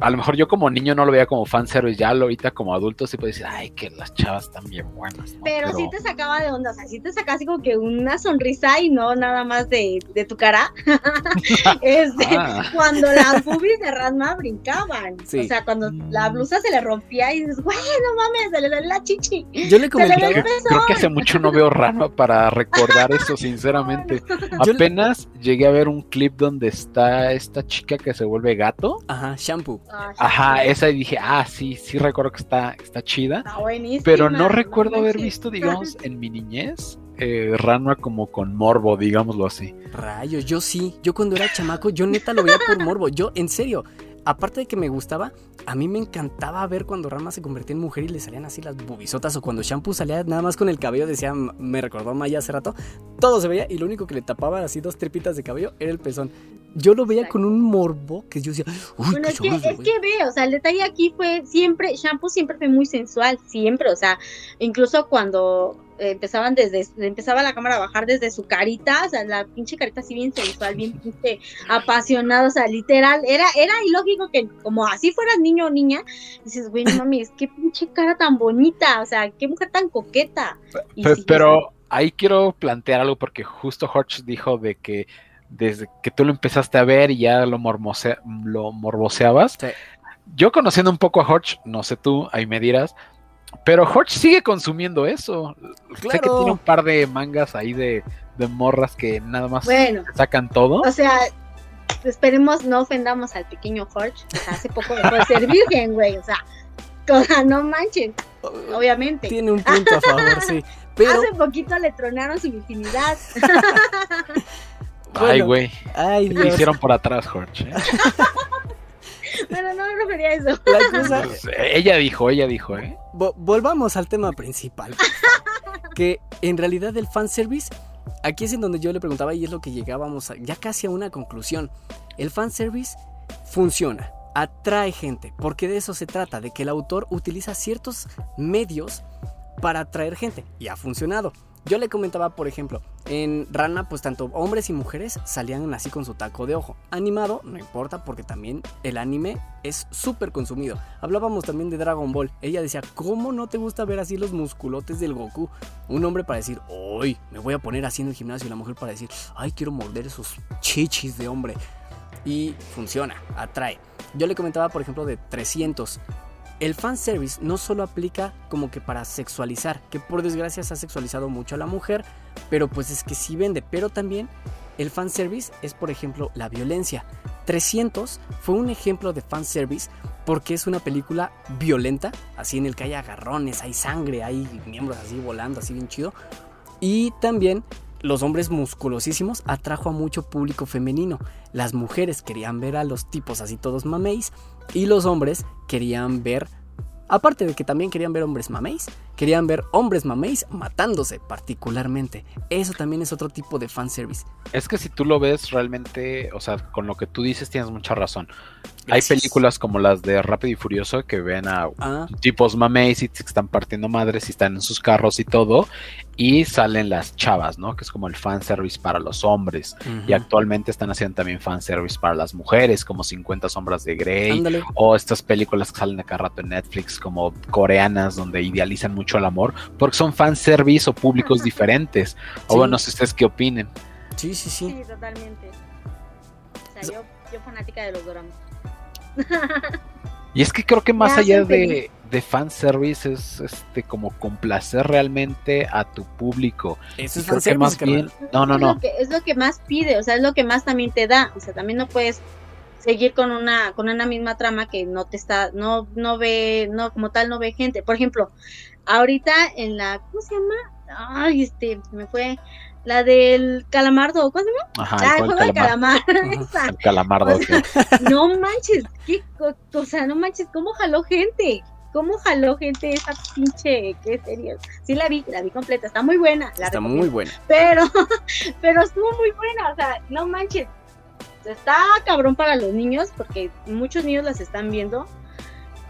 a lo mejor yo como niño no lo veía como fanservice, ya lo ahorita como adulto sí puedo decir, ay, que las chavas están bien buenas. Pero, sí te sacaba de onda, o sea, sí te sacaba así como que una sonrisa y no nada más de, de tu cara. este, ah. Cuando las boobies de Rasma brincaban. O sea, cuando la blusa se le rompía y dices, güey, no mames, se le da la chichi. Yo le comenté. Creo que hace mucho no veo Rasma para recordar eso, sinceramente. Apenas llegué a ver un clip donde está esta chica que se vuelve gato. Ajá, shampoo. Ah, Ajá, esa y dije, ah, sí, sí recuerdo que está, está chida. Está buenísima. Pero no recuerdo haber visto, digamos, en mi niñez, eh, Ranma como con morbo, digámoslo así. Rayos, yo sí. Yo cuando era chamaco, yo neta lo veía por morbo. Yo, en serio, aparte de que me gustaba, a mí me encantaba ver cuando Rama se convertía en mujer y le salían así las bubisotas o cuando Shampoo salía nada más con el cabello, decía, me recordó Maya hace rato, todo se veía y lo único que le tapaba así dos tripitas de cabello era el pezón. Yo lo veía con un morbo que yo decía, uy, bueno, es, que, es que ve, o sea, el detalle aquí fue siempre, Shampoo siempre fue muy sensual, siempre, o sea, incluso cuando empezaban desde, empezaba la cámara a bajar desde su carita, o sea, la pinche carita así bien sensual, bien pinche apasionada, o sea, literal, era, era ilógico que como así fueras niño o niña, dices, güey, no mames, qué pinche cara tan bonita, o sea, qué mujer tan coqueta. pero, ahí quiero plantear algo porque justo Hodge dijo de que desde que tú lo empezaste a ver y ya lo, lo morboseabas. Yo conociendo un poco a Hodge, no sé tú, ahí me dirás, pero Hodge sigue consumiendo eso. Sé que tiene un par de mangas ahí de, morras que nada más sacan todo. O sea, esperemos no ofendamos al pequeño Hodge. hace poco dejó de ser virgen, güey. O sea, no manchen. Obviamente. Tiene un punto a favor, sí. Pero... Hace poquito le tronaron su virginidad. Ay, güey. Ay, hicieron por atrás, Jorge. ¿eh? Bueno, no me refería a eso. Pues, ella dijo, ella dijo, ¿eh? volvamos al tema principal. que en realidad el fanservice, aquí es en donde yo le preguntaba y es lo que llegábamos a, ya casi a una conclusión. El fanservice funciona, atrae gente, porque de eso se trata, de que el autor utiliza ciertos medios para atraer gente y ha funcionado. Yo le comentaba, por ejemplo, en Rana, pues tanto hombres y mujeres salían así con su taco de ojo. Animado, no importa, porque también el anime es súper consumido. Hablábamos también de Dragon Ball. Ella decía, ¿cómo no te gusta ver así los musculotes del Goku? Un hombre para decir, hoy me voy a poner así en el gimnasio. Y la mujer para decir, ay, quiero morder esos chichis de hombre. Y funciona, atrae. Yo le comentaba, por ejemplo, de 300 el fanservice no solo aplica como que para sexualizar, que por desgracia se ha sexualizado mucho a la mujer, pero pues es que sí vende, pero también el fanservice es por ejemplo la violencia. 300 fue un ejemplo de fanservice porque es una película violenta, así en el que hay agarrones, hay sangre, hay miembros así volando, así bien chido. Y también los hombres musculosísimos atrajo a mucho público femenino. Las mujeres querían ver a los tipos así todos mameis y los hombres querían ver, aparte de que también querían ver hombres mameis, querían ver hombres mameis matándose particularmente. Eso también es otro tipo de fanservice. Es que si tú lo ves realmente, o sea, con lo que tú dices tienes mucha razón. Hay películas como las de Rápido y Furioso que ven a ah. tipos mameis y que están partiendo madres y están en sus carros y todo. Y salen las chavas, ¿no? Que es como el fanservice para los hombres. Y actualmente están haciendo también fanservice para las mujeres, como 50 sombras de Grey. O estas películas que salen acá rato en Netflix, como coreanas, donde idealizan mucho el amor, porque son fanservice o públicos diferentes. O bueno, no sé ustedes qué opinen. Sí, sí, sí. Sí, totalmente. O sea, yo, yo fanática de los dramas. y es que creo que más allá de, de fanservice es este como complacer realmente a tu público. Eso es fanservice, más bien, no, no, no. Es lo, que, más pide, o sea, es lo que más también te da, o sea, también no puedes seguir con una con una misma trama que no te está no no ve no como tal no ve gente. Por ejemplo, ahorita en la ¿cómo se llama? Ay, este me fue la del calamardo, ¿cómo se llama? Ajá, ah, el juego del calamar. el calamardo. no manches, qué, o sea, no manches, ¿cómo jaló gente? ¿Cómo jaló gente esa pinche? ¿Qué sería? Sí la vi, la vi completa, está muy buena. está muy buena. Pero, pero estuvo muy buena, o sea, no manches. Está cabrón para los niños porque muchos niños las están viendo,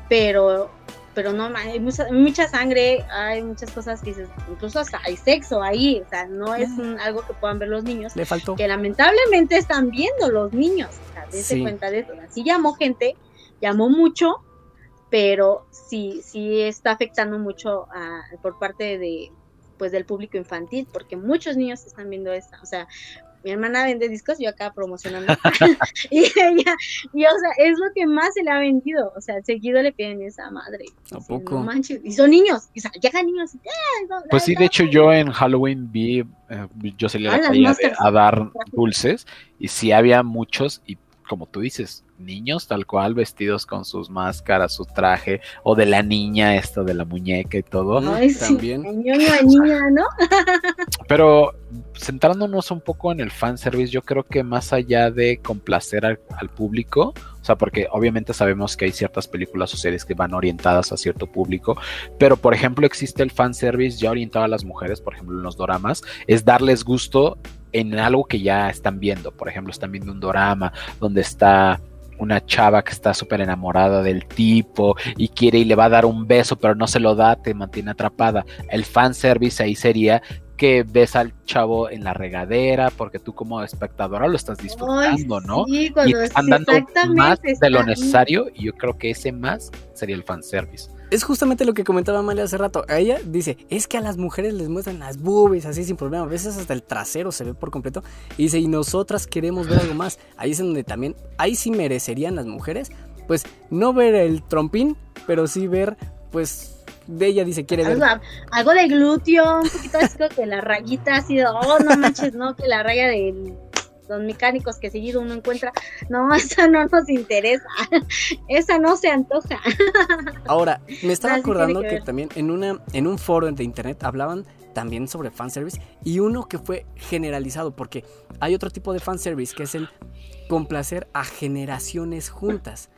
pero pero no, hay mucha, sangre, hay muchas cosas que dices, incluso hasta hay sexo ahí, o sea, no es algo que puedan ver los niños. Le faltó. Que lamentablemente están viendo los niños, o sea, dense cuenta de eso. Así llamó gente, llamó mucho, pero sí, sí está afectando mucho por parte de pues del público infantil, porque muchos niños están viendo esta, o sea, mi hermana vende discos, yo acá promocionando. y ella, y o sea, es lo que más se le ha vendido. O sea, seguido le piden esa madre. ¿A poco? y son niños, y llegan niños. pues sí, de hecho, yo en Halloween vi, eh, yo salí a la calle a, dar dulces, y sí había muchos, y como tú dices, niños tal cual, vestidos con sus máscaras, su traje, o de la niña, esto de la muñeca y todo. Ay, también. niña, ¿no? Pero centrándonos un poco en el fanservice, yo creo que más allá de complacer al, público, o sea, porque obviamente sabemos que hay ciertas películas o series que van orientadas a cierto público, pero por ejemplo existe el fanservice ya orientado a las mujeres, por ejemplo en los doramas, es darles gusto en algo que ya están viendo. Por ejemplo, están viendo un dorama donde está una chava que está súper enamorada del tipo y quiere y le va a dar un beso, pero no se lo da, te mantiene atrapada. El fanservice ahí sería que ves al chavo en la regadera, porque tú como espectadora lo estás disfrutando, ¿no? y están dando más de lo necesario, y yo creo que ese más sería el fanservice. Es justamente lo que comentaba Amalia hace rato. Ella dice, es que a las mujeres les muestran las boobies así sin problema. A veces hasta el trasero se ve por completo. Y dice, y nosotras queremos ver algo más. Ahí es donde también, ahí sí merecerían las mujeres, pues no ver el trompín, pero sí ver, pues de ella dice quiere ver. Algo, de glúteo, un poquito así que la rayita ha sido, oh no manches, no, que la raya de los mecánicos que seguido uno encuentra, no, esa no nos interesa, esa no se antoja. Ahora, me estaba acordando que, también en una, en un foro de internet hablaban también sobre fanservice y uno que fue generalizado, porque hay otro tipo de fanservice que es el complacer a generaciones juntas.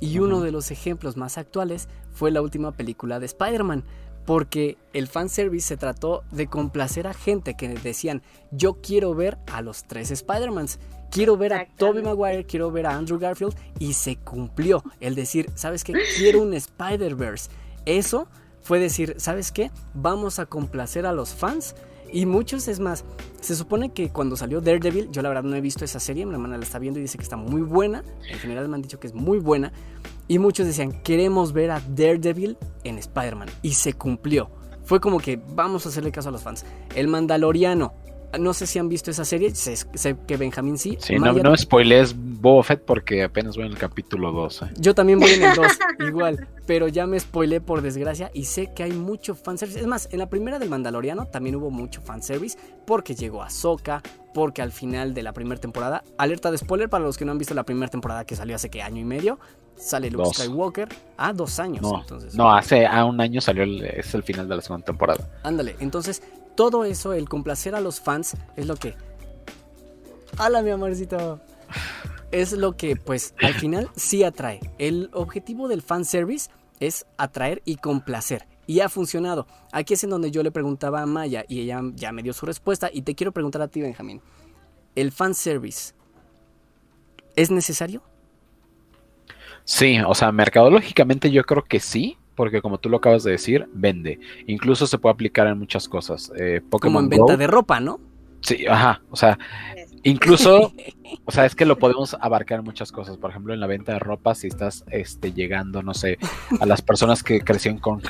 Y uno de los ejemplos más actuales fue la última película de Spider-Man. Porque el fanservice se trató de complacer a gente que decían, yo quiero ver a los tres Spider-Mans, quiero ver a Tobey Maguire, quiero ver a Andrew Garfield, y se cumplió el decir, ¿sabes qué? Quiero un Spider-Verse. Eso fue decir, ¿sabes qué? Vamos a complacer a los fans. Y muchos, es más, se supone que cuando salió Daredevil, yo la verdad no he visto esa serie, mi hermana la está viendo y dice que está muy buena, en general me han dicho que es muy buena, y muchos decían, queremos ver a Daredevil en Spider-Man. Y se cumplió. Fue como que vamos a hacerle caso a los fans. El Mandaloriano. No sé si han visto esa serie. Sé, que Benjamín sí. Sí, no, no spoilees Boba Fett porque apenas voy en el capítulo 2. ¿eh? Yo también voy en el 2, igual. Pero ya me spoilé por desgracia y sé que hay mucho fanservice. Es más, en la primera del Mandaloriano también hubo mucho fanservice porque llegó a Soka, porque al final de la primera temporada, alerta de spoiler para los que no han visto la primera temporada que salió hace que año y medio, sale Luke Skywalker. Ah, dos años. No, entonces. no hace a un año salió, es el final de la segunda temporada. Ándale, entonces todo eso, el complacer a los fans, es lo que... ¡Hala, mi amorcito! Es lo que, pues, al final sí atrae. El objetivo del fanservice es atraer y complacer. Y ha funcionado. Aquí es en donde yo le preguntaba a Maya y ella ya me dio su respuesta. Y te quiero preguntar a ti, Benjamín. ¿El fanservice es necesario? Sí, o sea, mercadológicamente yo creo que sí, porque como tú lo acabas de decir, vende. Incluso se puede aplicar en muchas cosas. Eh, como en venta de ropa, ¿no? Sí, ajá, o sea, incluso, o sea, es que lo podemos abarcar en muchas cosas. Por ejemplo, en la venta de ropa, si estás este, llegando, no sé, a las personas que crecieron con,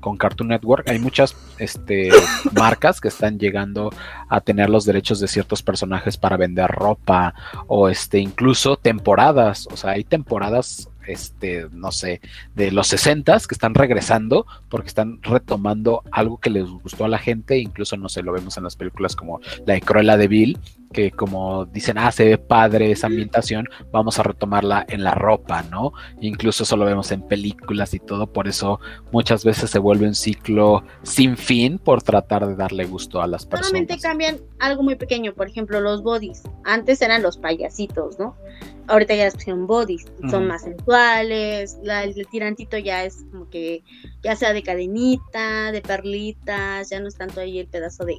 con Cartoon Network, hay muchas este, marcas que están llegando a tener los derechos de ciertos personajes para vender ropa o este, incluso temporadas. O sea, hay temporadas este, no sé, de los 60 que están regresando porque están retomando algo que les gustó a la gente, incluso no sé, lo vemos en las películas como La de de Vil, que como dicen, ah, se ve padre esa ambientación, vamos a retomarla en la ropa, ¿no? Incluso eso lo vemos en películas y todo, por eso muchas veces se vuelve un ciclo sin fin por tratar de darle gusto a las personas. Solamente cambian algo muy pequeño, por ejemplo, los bodies. Antes eran los payasitos, ¿no? Ahorita ya son bodies, son más sensuales, el tirantito ya es como que ya sea de cadenita, de perlitas, ya no es tanto ahí el pedazo de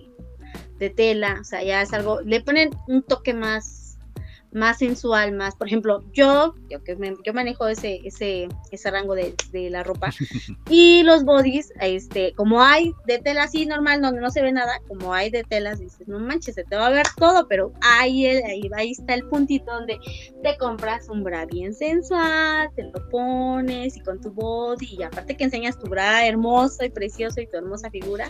de tela, o sea, ya es algo, le ponen un toque más más sensual, más, por ejemplo, yo, yo que yo manejo ese, ese, ese rango de, la ropa, y los bodies, este, como hay de tela así normal, donde no se ve nada, como hay de telas, dices, no manches, se te va a ver todo, pero ahí, ahí, ahí está el puntito donde te compras un bra bien sensual, te lo pones y con tu body, y aparte que enseñas tu bra hermoso y precioso y tu hermosa figura,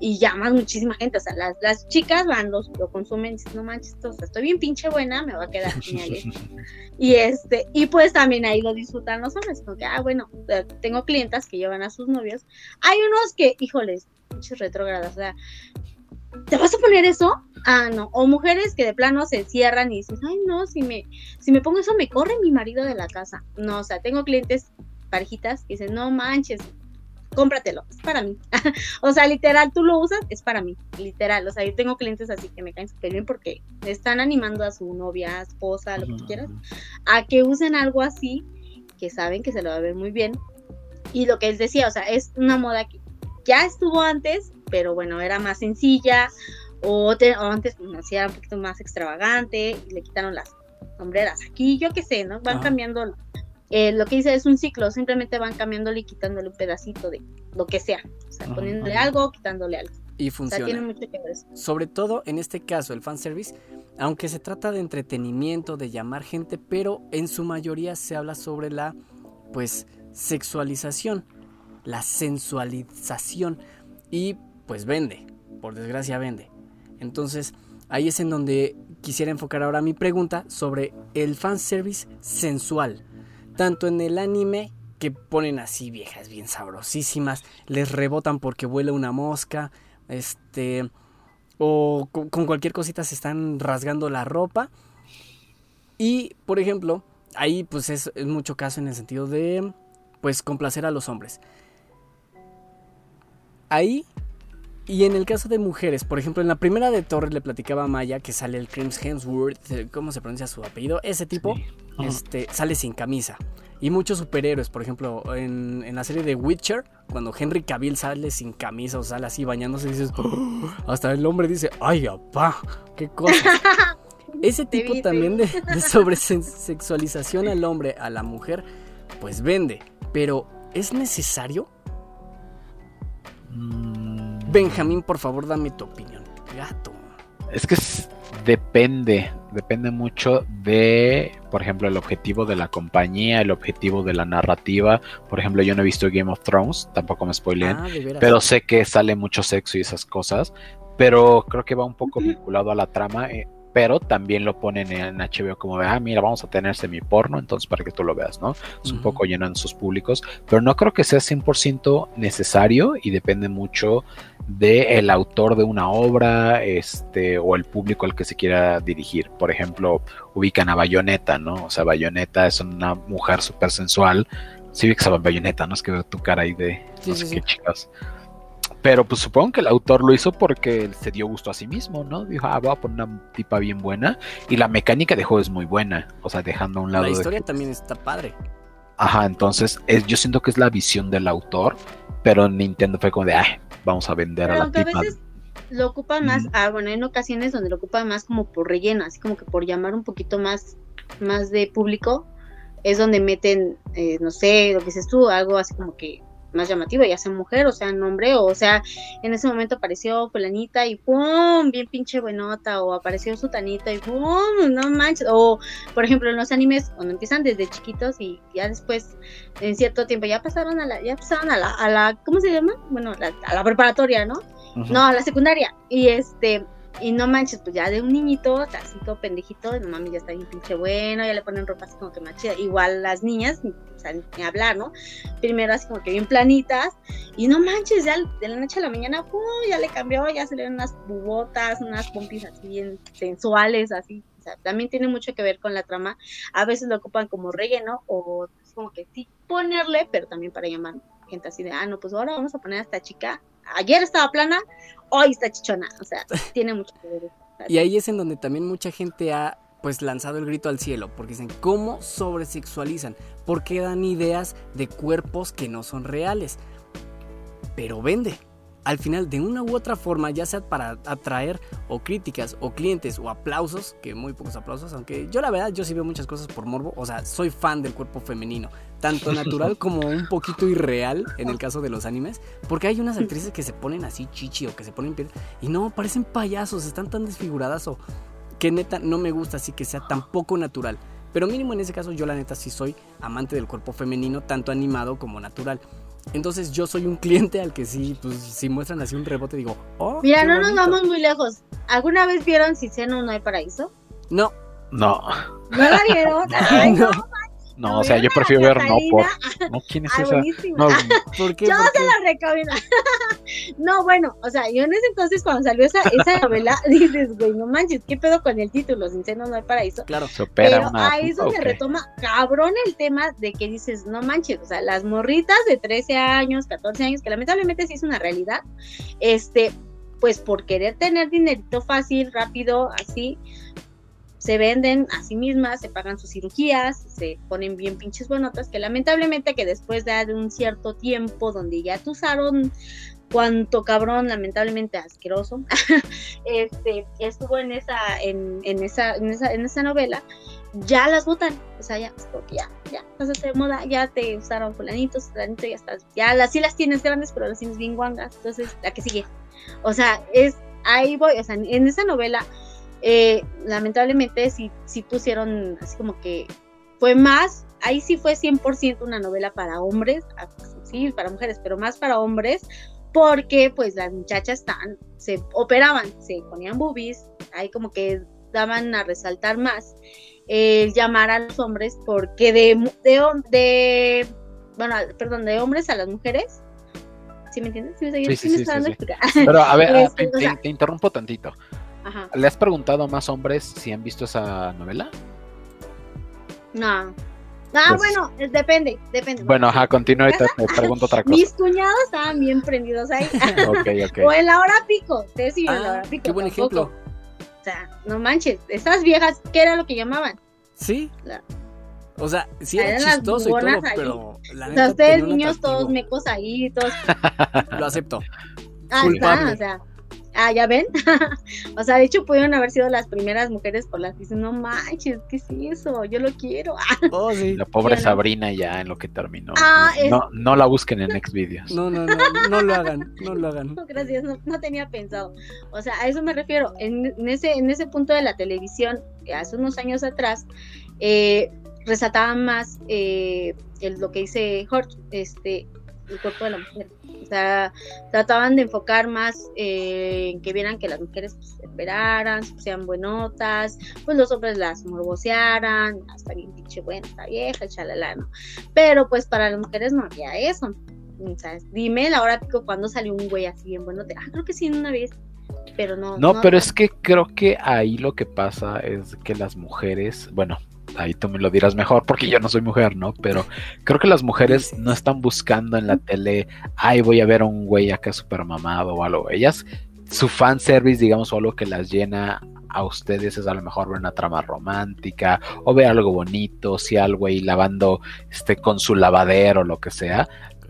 y llamas muchísima gente, o sea, las, las chicas van, los, lo consumen, y dices, no manches, estoy bien pinche buena, me va a quedar genial. y este, y pues también ahí lo disfrutan los hombres, porque, ah, bueno, tengo clientas que llevan a sus novios. Hay unos que, híjoles, muchos retrógradas, o sea, ¿te vas a poner eso? Ah, no. O mujeres que de plano se cierran y dicen, ay, no, si me, si me pongo eso me corre mi marido de la casa. No, o sea, tengo clientes parejitas que dicen, no manches, cómpratelo, es para mí. o sea, literal, tú lo usas, es para mí, literal. O sea, yo tengo clientes así que me caen súper bien porque están animando a su novia, esposa, lo que tú quieras, a que usen algo así, que saben que se lo va a ver muy bien. Y lo que él decía, o sea, es una moda que ya estuvo antes, pero bueno, era más sencilla, o, antes pues, era un poquito más extravagante, y le quitaron las sombreras aquí, yo qué sé, ¿no? Van cambiando eh, lo que dice es un ciclo, simplemente van cambiándole y quitándole un pedacito de lo que sea, o sea, poniéndole algo, quitándole algo. Y funciona. tiene mucho que ver Sobre todo en este caso, el fanservice, aunque se trata de entretenimiento, de llamar gente, pero en su mayoría se habla sobre la, pues, sexualización, la sensualización y pues vende, por desgracia vende. Entonces, ahí es en donde quisiera enfocar ahora mi pregunta sobre el fanservice sensual tanto en el anime que ponen así viejas bien sabrosísimas, les rebotan porque vuela una mosca, este, o con, cualquier cosita se están rasgando la ropa. Y, por ejemplo, ahí pues es, mucho caso en el sentido de, pues, complacer a los hombres. Ahí, y en el caso de mujeres, por ejemplo, en la primera de Torres le platicaba a Maya que sale el Crims Hemsworth, ¿cómo se pronuncia su apellido? Ese tipo este, sale sin camisa. Y muchos superhéroes, por ejemplo, en, en la serie de Witcher, cuando Henry Cavill sale sin camisa o sale así bañándose, dices, "Oh", hasta el hombre dice, ay, apá, qué cosa. Ese tipo también de, de sobresexualización al hombre, a la mujer, pues vende. Pero, ¿es necesario? Mm, Benjamín, por favor, dame tu opinión. Gato. Es que es- depende, depende mucho de, por ejemplo, el objetivo de la compañía, el objetivo de la narrativa. Por ejemplo, yo no he visto Game of Thrones, tampoco me spoileen, Ah, pero sé que sale mucho sexo y esas cosas, pero creo que va un poco vinculado a la trama, eh, pero también lo ponen en HBO como de, ah, mira, vamos a tener semi porno, entonces para que tú lo veas, ¿no? Es un poco llenan sus públicos, pero no creo que sea 100% necesario y depende mucho del autor de una obra este, o el público al que se quiera dirigir. Por ejemplo, ubican a Bayonetta, ¿no? O sea, Bayonetta es una mujer súper sensual. Sí, que saben Bayonetta, ¿no? Es que veo tu cara ahí de Sí, no sí, sé sí. qué chicas. Pero pues supongo que el autor lo hizo porque se dio gusto a sí mismo, ¿no? Dijo, ah, voy a poner una tipa bien buena. Y la mecánica de juego es muy buena. O sea, dejando a un lado La historia también está padre. Ajá, entonces es, yo siento que es la visión del autor, pero Nintendo fue como de, ay, vamos a vender Pero a la aunque a tipa. veces lo ocupan más, Ujú. ah, bueno, en ocasiones donde lo ocupan más como por relleno, así como que por llamar un poquito más, más de público, es donde meten, eh, no sé, lo que dices tú, algo así como que más llamativo, ya sea mujer o sea hombre, o sea, en ese momento apareció fulanita y ¡pum! bien pinche buenota, o apareció sutanita y ¡pum! no manches, o por ejemplo en los animes, cuando empiezan desde chiquitos y ya después, en cierto tiempo, ya pasaron a la, ya pasaron a la, a la ¿cómo se llama? Bueno, la- a la preparatoria, ¿no? No, a la secundaria. Y este, y no manches, pues ya de un niñito, así todo pendejito, no mames, ya está bien pinche bueno, ya le ponen ropa así como que más chida. Igual las niñas, o sea, ni hablar, ¿no? Primero así como que bien planitas, y no manches, ya de la noche a la mañana, ¡pum! ya le cambió, ya se le ven unas bubotas, unas pompis así bien sensuales, así. O sea, también tiene mucho que ver con la trama. A veces lo ocupan como relleno, o como que sí ponerle, pero también para llamar gente así de, ah, no, pues ahora vamos a poner a esta chica. Ayer estaba plana, hoy está chichona. O sea, tiene mucho que ver. Y ahí es en donde también mucha gente ha pues lanzado el grito al cielo, porque dicen, ¿cómo sobresexualizan? Porque dan ideas de cuerpos que no son reales. Pero vende. Al final, de una u otra forma, ya sea para atraer o críticas o clientes o aplausos, que muy pocos aplausos, aunque yo la verdad, yo sí veo muchas cosas por morbo, o sea, soy fan del cuerpo femenino, tanto natural como un poquito irreal en el caso de los animes, porque hay unas actrices que se ponen así chichi o que se ponen piel y no, parecen payasos, están tan desfiguradas o que neta no me gusta así que sea tan poco natural. Pero mínimo en ese caso yo la neta sí soy amante del cuerpo femenino, tanto animado como natural. Entonces yo soy un cliente al que sí, pues si muestran así un rebote digo, oh, Mira, no nos bonito". vamos muy lejos. ¿Alguna vez vieron si seno no hay paraíso? No, No, ¿No la vieron? Ay, no, no, no, o sea, yo prefiero ver no por. No, ¿quién es esa? No, ¿por qué? Yo ¿Por qué? la recomiendo. no, bueno, o sea, yo en ese entonces cuando salió esa, esa novela, dices, güey, no manches, ¿qué pedo con el título? Sin seno no hay paraíso. Claro, se opera Pero una. ahí es donde retoma cabrón el tema de que dices, no manches, o sea, las morritas de 13 años, 14 años, que lamentablemente sí es una realidad, este, pues por querer tener dinerito fácil, rápido, así, se venden a sí mismas, se pagan sus cirugías, se ponen bien pinches buenotas, que lamentablemente que después de un cierto tiempo donde ya te usaron cuanto cabrón, lamentablemente asqueroso, este, estuvo en esa, en, en esa, en esa, en esa novela, ya las votan, o sea, ya, porque ya, ya, pasaste de moda, ya te usaron fulanitos, fulanito, ya estás, ya las sí las tienes grandes, pero las tienes bien guangas, entonces, la que sigue, o sea, es, ahí voy, o sea, en esa novela, eh, lamentablemente sí, sí pusieron así como que fue más, ahí sí fue 100% una novela para hombres, ah, sí, para mujeres, pero más para hombres, porque pues las muchachas están, se operaban, se ponían boobies, ahí como que daban a resaltar más el llamar a los hombres, porque de, de, de bueno, perdón, de hombres a las mujeres, ¿sí me entiendes? Sí, sí, sí, me. Pero a ver, Este, te, o sea- te- te interrumpo tantito. Ajá. ¿Le has preguntado a más hombres si han visto esa novela? No. Ah, Pues- bueno, es- depende, depende. Bueno, ajá, continúa y te, te pregunto otra cosa. Mis cuñados estaban bien prendidos ahí. Ok, ok. o en la hora pico. Ustedes sí, en la Ah, hora pico. qué buen tampoco. ejemplo. O sea, no manches. Esas viejas, ¿qué era lo que llamaban? Sí, O sea, sí era Eran las chistoso y todo, pero la O sea, ustedes niños todos mecos ahí, todos. Lo acepto. Ah, está, o sea. Ah, ya ven. o sea, de hecho pudieron haber sido las primeras mujeres por las que dicen, no manches, ¿qué es eso? Yo lo quiero. Oh, sí. La pobre. Sabrina ya en lo que terminó. Ah, es- no, no la busquen en Xvideos. No, no, no, no lo hagan, no lo hagan. No, gracias, no, no tenía pensado. O sea, a eso me refiero. En, en ese, en ese punto de la televisión, eh, hace unos años atrás, eh, resaltaban más eh, el- lo que dice Jorge, este, el cuerpo de la mujer. O sea, trataban de enfocar más eh, en que vieran que las mujeres pues, se esperaran, se pusieran buenotas, pues los hombres las morbosearan, "Ah, está bien pinche buena, está vieja, chalala, ¿no? Pero pues para las mujeres no había eso. O sea, dime la hora pico cuando salió un güey así bien bueno. Ah, creo que sí, una vez. Pero no. No, pero es que creo que ahí lo que pasa es que las mujeres, bueno, ahí tú me lo dirás mejor porque yo no soy mujer, ¿no? Pero creo que las mujeres no están buscando en la tele, ay, voy a ver a un güey acá super mamado o algo. Ellas, su fan service, digamos, o algo que las llena a ustedes es a lo mejor ver una trama romántica o ver algo bonito, si algo ahí lavando este con su lavadero o lo que sea,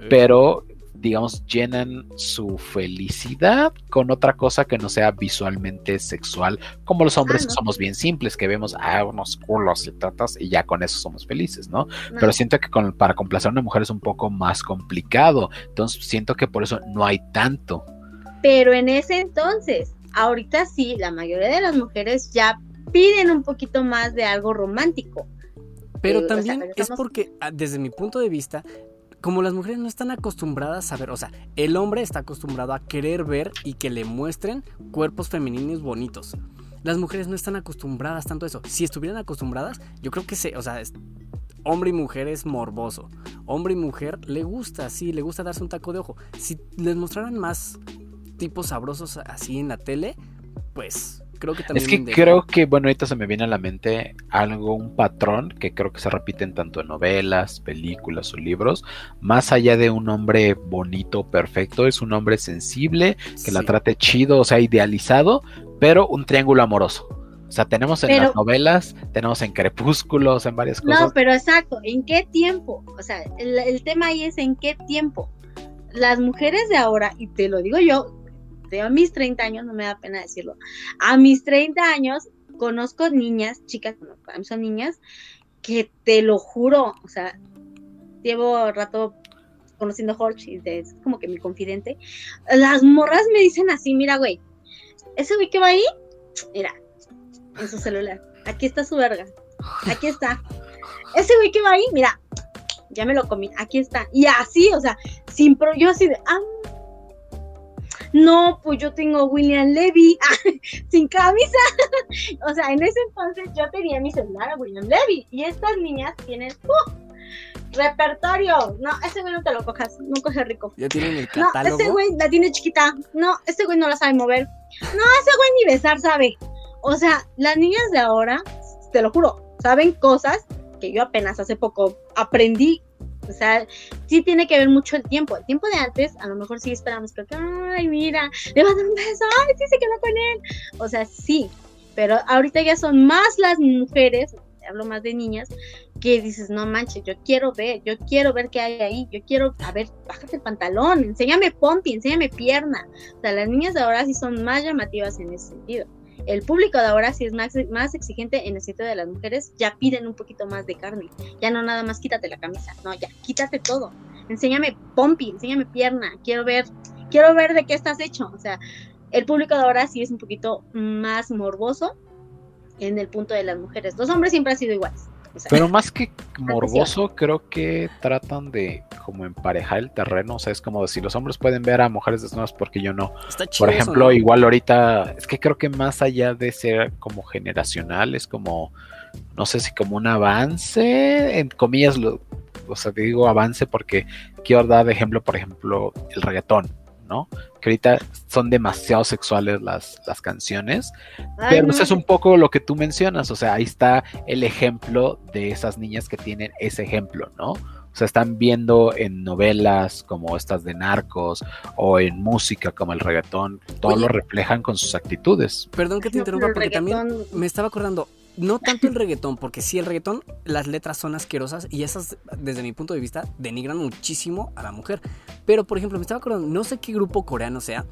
pero digamos, llenan su felicidad con otra cosa que no sea visualmente sexual, como los hombres Ah, que somos bien simples, que vemos ah, unos culos y tatas y ya con eso somos felices, ¿no? No. Pero siento que con- para complacer a una mujer es un poco más complicado, entonces siento que por eso no hay tanto. Pero en ese entonces, ahorita sí, la mayoría de las mujeres ya piden un poquito más de algo romántico. Pero Eh, o sea, también es porque, ah, desde mi punto de vista, como las mujeres no están acostumbradas a ver, o sea, el hombre está acostumbrado a querer ver y que le muestren cuerpos femeninos bonitos. Las mujeres no están acostumbradas tanto a eso. Si estuvieran acostumbradas, yo creo que se, o sea, hombre y mujer es morboso. Hombre y mujer le gusta, sí, le gusta darse un taco de ojo. Si les mostraran más tipos sabrosos así en la tele, pues creo que también Es que creo que, bueno, ahorita se me viene a la mente algo, un patrón que creo que se repiten tanto en novelas, películas o libros. Más allá de un hombre bonito, perfecto, es un hombre sensible, que la trate chido, o sea, idealizado, pero un triángulo amoroso. O sea, tenemos en Pero- las novelas, tenemos en Crepúsculos, en varias cosas. No, pero exacto, ¿en qué tiempo? O sea, el, el tema ahí es en qué tiempo. Las mujeres de ahora, y te lo digo yo, a mis 30 años, no me da pena decirlo, a mis 30 años conozco niñas, chicas, mí son niñas, que te lo juro, o sea, llevo rato conociendo Jorge y es como que mi confidente. Las morras me dicen así, mira, güey, ese güey que va ahí, mira, en su celular, aquí está su verga, aquí está. Ese güey que va ahí, mira, ya me lo comí, aquí está. Y así, o sea, sin pro, yo así de, ah, no, pues yo tengo William Levy, sin camisa. o sea, en ese entonces yo tenía mi celular a William Levy y estas niñas tienen ¡uh! repertorio. No, ese güey no te lo cojas, no coge rico. Ya tienen el No, ese güey la tiene chiquita. No, ese güey no la sabe mover. No, ese güey ni besar sabe. O sea, las niñas de ahora, te lo juro, saben cosas que yo apenas hace poco aprendí. O sea, sí tiene que ver mucho el tiempo. El tiempo de antes, a lo mejor sí esperamos que, ay, mira, le va a un beso, ay, sí se quedó con él. O sea, sí, pero ahorita ya son más las mujeres, hablo más de niñas, que dices, no manches, yo quiero ver, yo quiero ver qué hay ahí, yo quiero, a ver, bájate el pantalón, enséñame pompi, enséñame pierna. O sea, las niñas ahora sí son más llamativas en ese sentido. El público de ahora sí es más, más exigente en el sentido de las mujeres, ya piden un poquito más de carne, ya no nada más quítate la camisa, no, ya quítate todo, enséñame pompi, enséñame pierna, quiero ver, quiero ver de qué estás hecho, o sea, el público de ahora sí es un poquito más morboso en el punto de las mujeres, los hombres siempre han sido iguales. O sea, Pero más que morboso, creo que tratan de como emparejar el terreno. O sea, es como decir, los hombres pueden ver a mujeres desnudas porque yo no. Está chido Por eso, ejemplo, ¿no? igual ahorita, es que creo que más allá de ser como generacional, es como, no sé si como un avance, en comillas, lo, o sea, te digo avance porque quiero dar de ejemplo, por ejemplo, el reggaetón, ¿no? Que ahorita son demasiado sexuales las, las canciones, ay, pero no, pues es un poco lo que tú mencionas, o sea, ahí está el ejemplo de esas niñas que tienen ese ejemplo, ¿no? O sea, están viendo en novelas como estas de narcos o en música como el reggaetón, todo Oye. lo reflejan con sus actitudes. Perdón que te interrumpa porque también me estaba acordando. No tanto el reggaetón, porque sí, el reggaetón, las letras son asquerosas y esas, desde mi punto de vista, denigran muchísimo a la mujer. Pero, por ejemplo, me estaba acordando, no sé qué grupo coreano sea,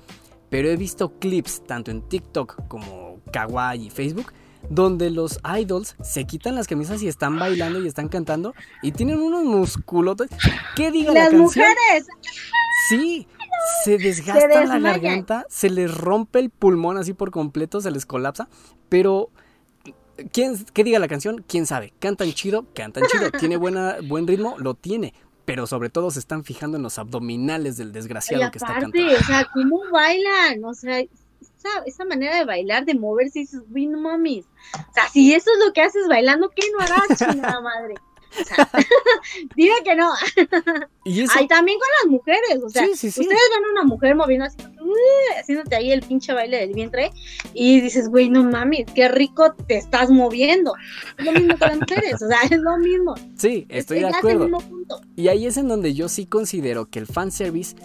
pero he visto clips tanto en TikTok como Kawaii y Facebook donde los idols se quitan las camisas y están bailando y están cantando y tienen unos musculotes. ¿Qué diga Las la canción? mujeres. Sí, se desgasta la garganta, se les rompe el pulmón así por completo, se les colapsa, pero ¿quién, ¿qué diga la canción? ¿Quién sabe? Cantan chido, cantan chido, tiene buena, buen ritmo, lo tiene, pero sobre todo se están fijando en los abdominales del desgraciado que está cantando. o sea, ¿cómo bailan? O sea, esa, esa manera de bailar, de moverse, y dices, uy, no mames. O sea, si eso es lo que haces bailando, ¿qué no harás, chingada madre? O sea, dime que no. Y eso, Ay, también con las mujeres, o sea, Sí, sí, sí. ustedes ven a una mujer moviendo así, uh, haciéndote ahí el pinche baile del vientre, y dices, güey, no mames, qué rico te estás moviendo. Es lo mismo con las mujeres, o sea, es lo mismo. sí, estoy es, de acuerdo. el mismo punto. Y ahí es en donde yo sí considero que el fanservice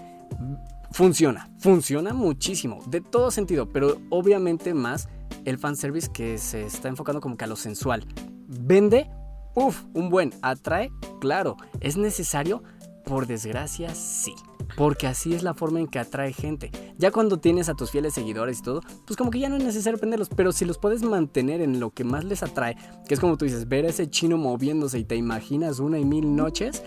funciona, funciona muchísimo, de todo sentido, pero obviamente más el fanservice que se está enfocando como que a lo sensual. Vende, uff, un buen, atrae, claro, es necesario, por desgracia sí. Porque así es la forma en que atrae gente. Ya cuando tienes a tus fieles seguidores y todo, pues como que ya no es necesario venderlos. Pero si los puedes mantener en lo que más les atrae, que es como tú dices, ver a ese chino moviéndose y te imaginas una y mil noches,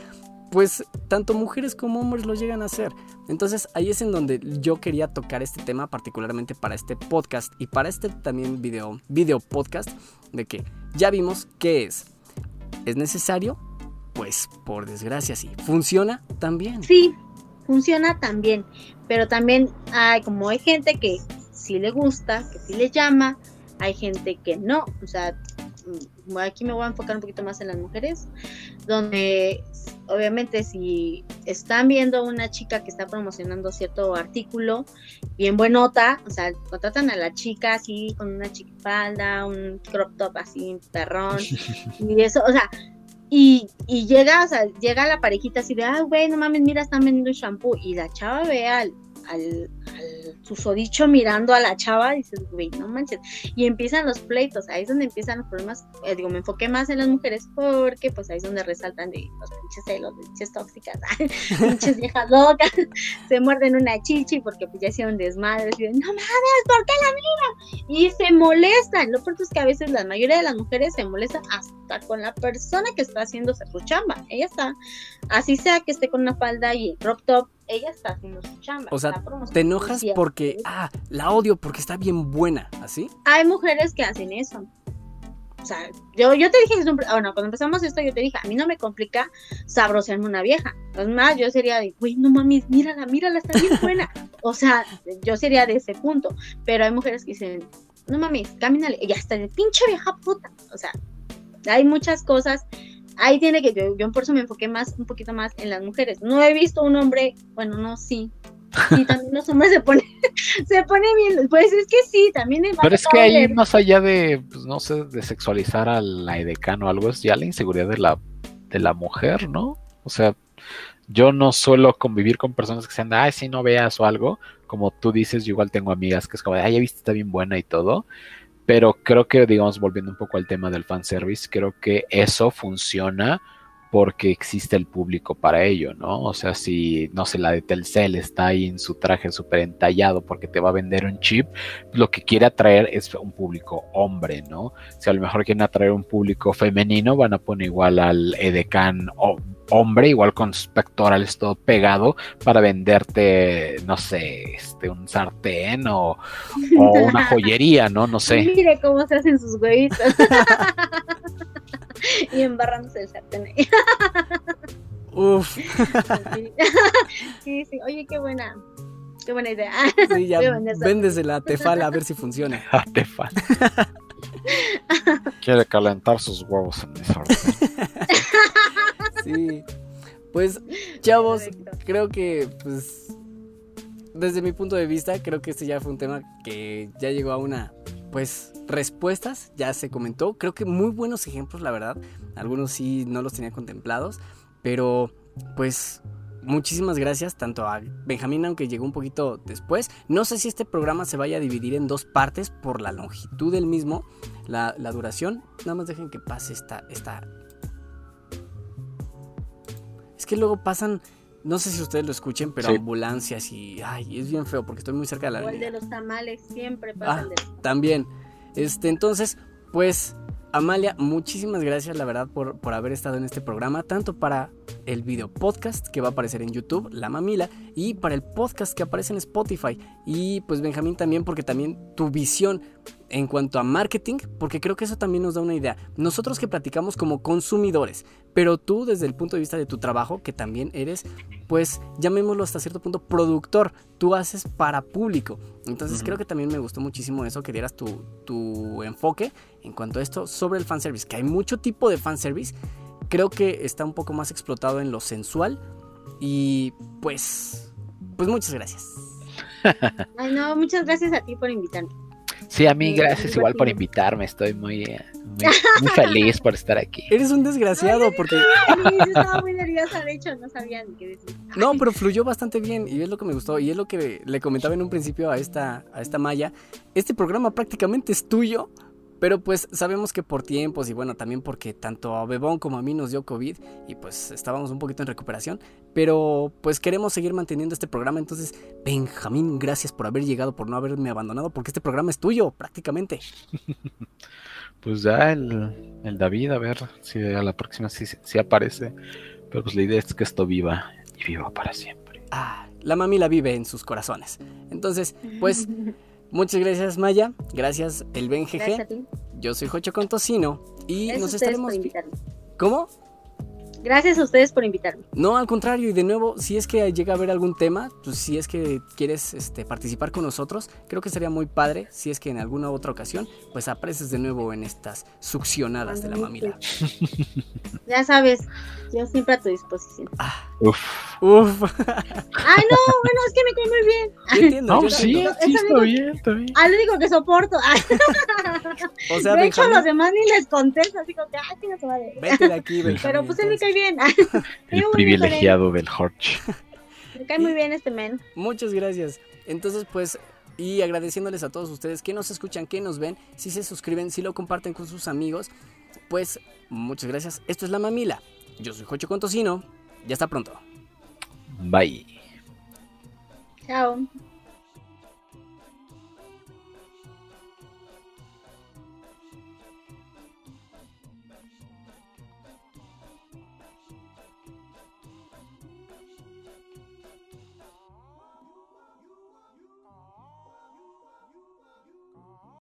pues tanto mujeres como hombres lo llegan a hacer. Entonces ahí es en donde yo quería tocar este tema particularmente para este podcast y para este también video, video podcast de que ya vimos qué es. ¿Es necesario? Pues por desgracia sí. ¿Funciona? También. Sí, funciona también, pero también hay como hay gente que sí le gusta, que sí le llama, hay gente que no, o sea, mm, aquí me voy a enfocar un poquito más en las mujeres, donde obviamente si están viendo una chica que está promocionando cierto artículo, bien buenota, o sea, contratan a la chica así con una chiquipalda, un crop top así, perrón, y eso, o sea, y, y llega, o sea, llega la parejita así de, ah, güey, no mames, mira, están vendiendo un shampoo. Y la chava ve al, al, al susodicho mirando a la chava dices, güey, no manches. Y empiezan los pleitos, ahí es donde empiezan los problemas. Eh, digo, me enfoqué más en las mujeres porque pues ahí es donde resaltan de los pinches celos, pinches tóxicas, pinches viejas locas, se muerden una chichi porque pues ya hicieron desmadres y dicen, no mames, ¿por qué la miran? Y se molestan. Lo peor es que a veces la mayoría de las mujeres se molestan hasta con la persona que está haciendo su chamba. Ella está, así sea que esté con una falda y crop top, ella está haciendo su chamba. O sea, Te enojas porque, ah, la odio porque está bien buena, ¿así? hay mujeres que hacen eso. O sea, yo, yo te dije, pr- bueno, cuando empezamos esto, yo te dije, a mí no me complica sabrosearme una vieja. Es más, yo sería de, güey, no mames, mírala, mírala, está bien buena. O sea, yo sería de ese punto. Pero hay mujeres que dicen, no mames, camínale, ya está de pinche vieja puta. O sea, hay muchas cosas. Ahí tiene que, yo, yo por eso me enfoqué más, un poquito más en las mujeres. No he visto un hombre, bueno, no, sí. Sí, también los hombres se ponen, se ponen bien, pues es que sí, también es Pero es que ahí, más allá de, pues, no sé, de sexualizar a la o algo, es ya la inseguridad de la, de la mujer, ¿no? O sea, yo no suelo convivir con personas que sean de, ay, si no veas o algo. Como tú dices, yo igual tengo amigas que es como de, ay, ya viste, está bien buena y todo. Pero creo que, digamos, volviendo un poco al tema del fanservice, creo que eso funciona porque existe el público para ello, ¿no? O sea, si, no sé, la de Telcel está ahí en su traje súper entallado porque te va a vender un chip, lo que quiere atraer es un público hombre, ¿no? Si a lo mejor quieren atraer un público femenino, van a poner igual al edecán o- hombre, igual con sus pectorales todo pegado para venderte, no sé, este, un sartén o, o una joyería, ¿no? No sé. Mire cómo se hacen sus huevitos. y embarrándose el sartén. Uf, sí, sí. Oye, qué buena. Qué buena idea. sí, ya a véndesela a Tefala a ver si funciona. Ah, te fan. Quiere calentar sus huevos en mi sartén. Sí. Pues, chavos, creo que, pues, desde mi punto de vista, creo que este ya fue un tema que ya llegó a una, pues, respuestas, ya se comentó. Creo que muy buenos ejemplos, la verdad. Algunos sí no los tenía contemplados, pero, pues, muchísimas gracias tanto a Benjamín, aunque llegó un poquito después. No sé si este programa se vaya a dividir en dos partes por la longitud del mismo, la, la duración. Nada más dejen que pase esta, esta... Es que luego pasan, no sé si ustedes lo escuchen, pero Sí. ambulancias y... Ay, es bien feo porque estoy muy cerca de la O el de los tamales, siempre Ah, pasan de también. Este, entonces, pues, Amalia, muchísimas gracias, la verdad, por, por haber estado en este programa, tanto para el video podcast que va a aparecer en YouTube, La Mamila, y para el podcast que aparece en Spotify. Y pues Benjamín también, porque también tu visión en cuanto a marketing, porque creo que eso también nos da una idea. Nosotros que platicamos como consumidores, pero tú desde el punto de vista de tu trabajo, que también eres, pues, llamémoslo hasta cierto punto, productor, tú haces para público. Entonces creo que también me gustó muchísimo eso, que dieras tu, tu enfoque en cuanto a esto sobre el fanservice, que hay mucho tipo de fanservice, creo que está un poco más explotado en lo sensual y pues, pues muchas gracias. Ay, no, muchas gracias a ti por invitarme. Sí, a mí Sí, gracias igual por invitarme. Estoy muy, eh, muy, muy feliz por estar aquí. Eres un desgraciado porque... Ay, yo estaba muy nerviosa, de hecho, no sabía ni qué decir. No, pero fluyó bastante bien y es lo que me gustó y es lo que le comentaba en un principio a esta, a esta Maya. Este programa prácticamente es tuyo, pero pues sabemos que por tiempos y bueno, también porque tanto a Bebón como a mí nos dio COVID y pues estábamos un poquito en recuperación, pero pues queremos seguir manteniendo este programa. Entonces, Benjamín, gracias por haber llegado, por no haberme abandonado, porque este programa es tuyo prácticamente. Pues ya el, el David, a ver si a la próxima sí, sí aparece. Pero pues la idea es que esto viva y viva para siempre. Ah, la mamila vive en sus corazones. Entonces, pues muchas gracias Maya, gracias el BenGG. ti. Yo soy Jocho con Tocino y Gracias nos estaremos. ¿Cómo? Gracias a ustedes por invitarme. No, al contrario, y de nuevo, si es que llega a haber algún tema, pues si es que quieres este, participar con nosotros, creo que sería muy padre si es que en alguna otra ocasión, pues apareces de nuevo en estas succionadas de la mamila. Ya sabes, yo siempre a tu disposición. Ah, Uf. uf, Ay, no, bueno, es que me cae muy bien. yo entiendo. No, yo sí, entiendo. sí, está bien, está bien. Ah, lo único que soporto. Ay, O sea, de hecho, a Benjamín, los demás ni les contesto, así como que, ay, que no se vale. vete de aquí, Benjamín. Pero pues él me cae bien. El privilegiado del Horch. Me cae muy bien este men. Muchas gracias. Entonces, pues, y agradeciéndoles a todos ustedes que nos escuchan, que nos ven, si se suscriben, si lo comparten con sus amigos, pues, muchas gracias. Esto es La Mamila. Yo soy Jocho con Tocino. Ya está pronto. Bye. Chao.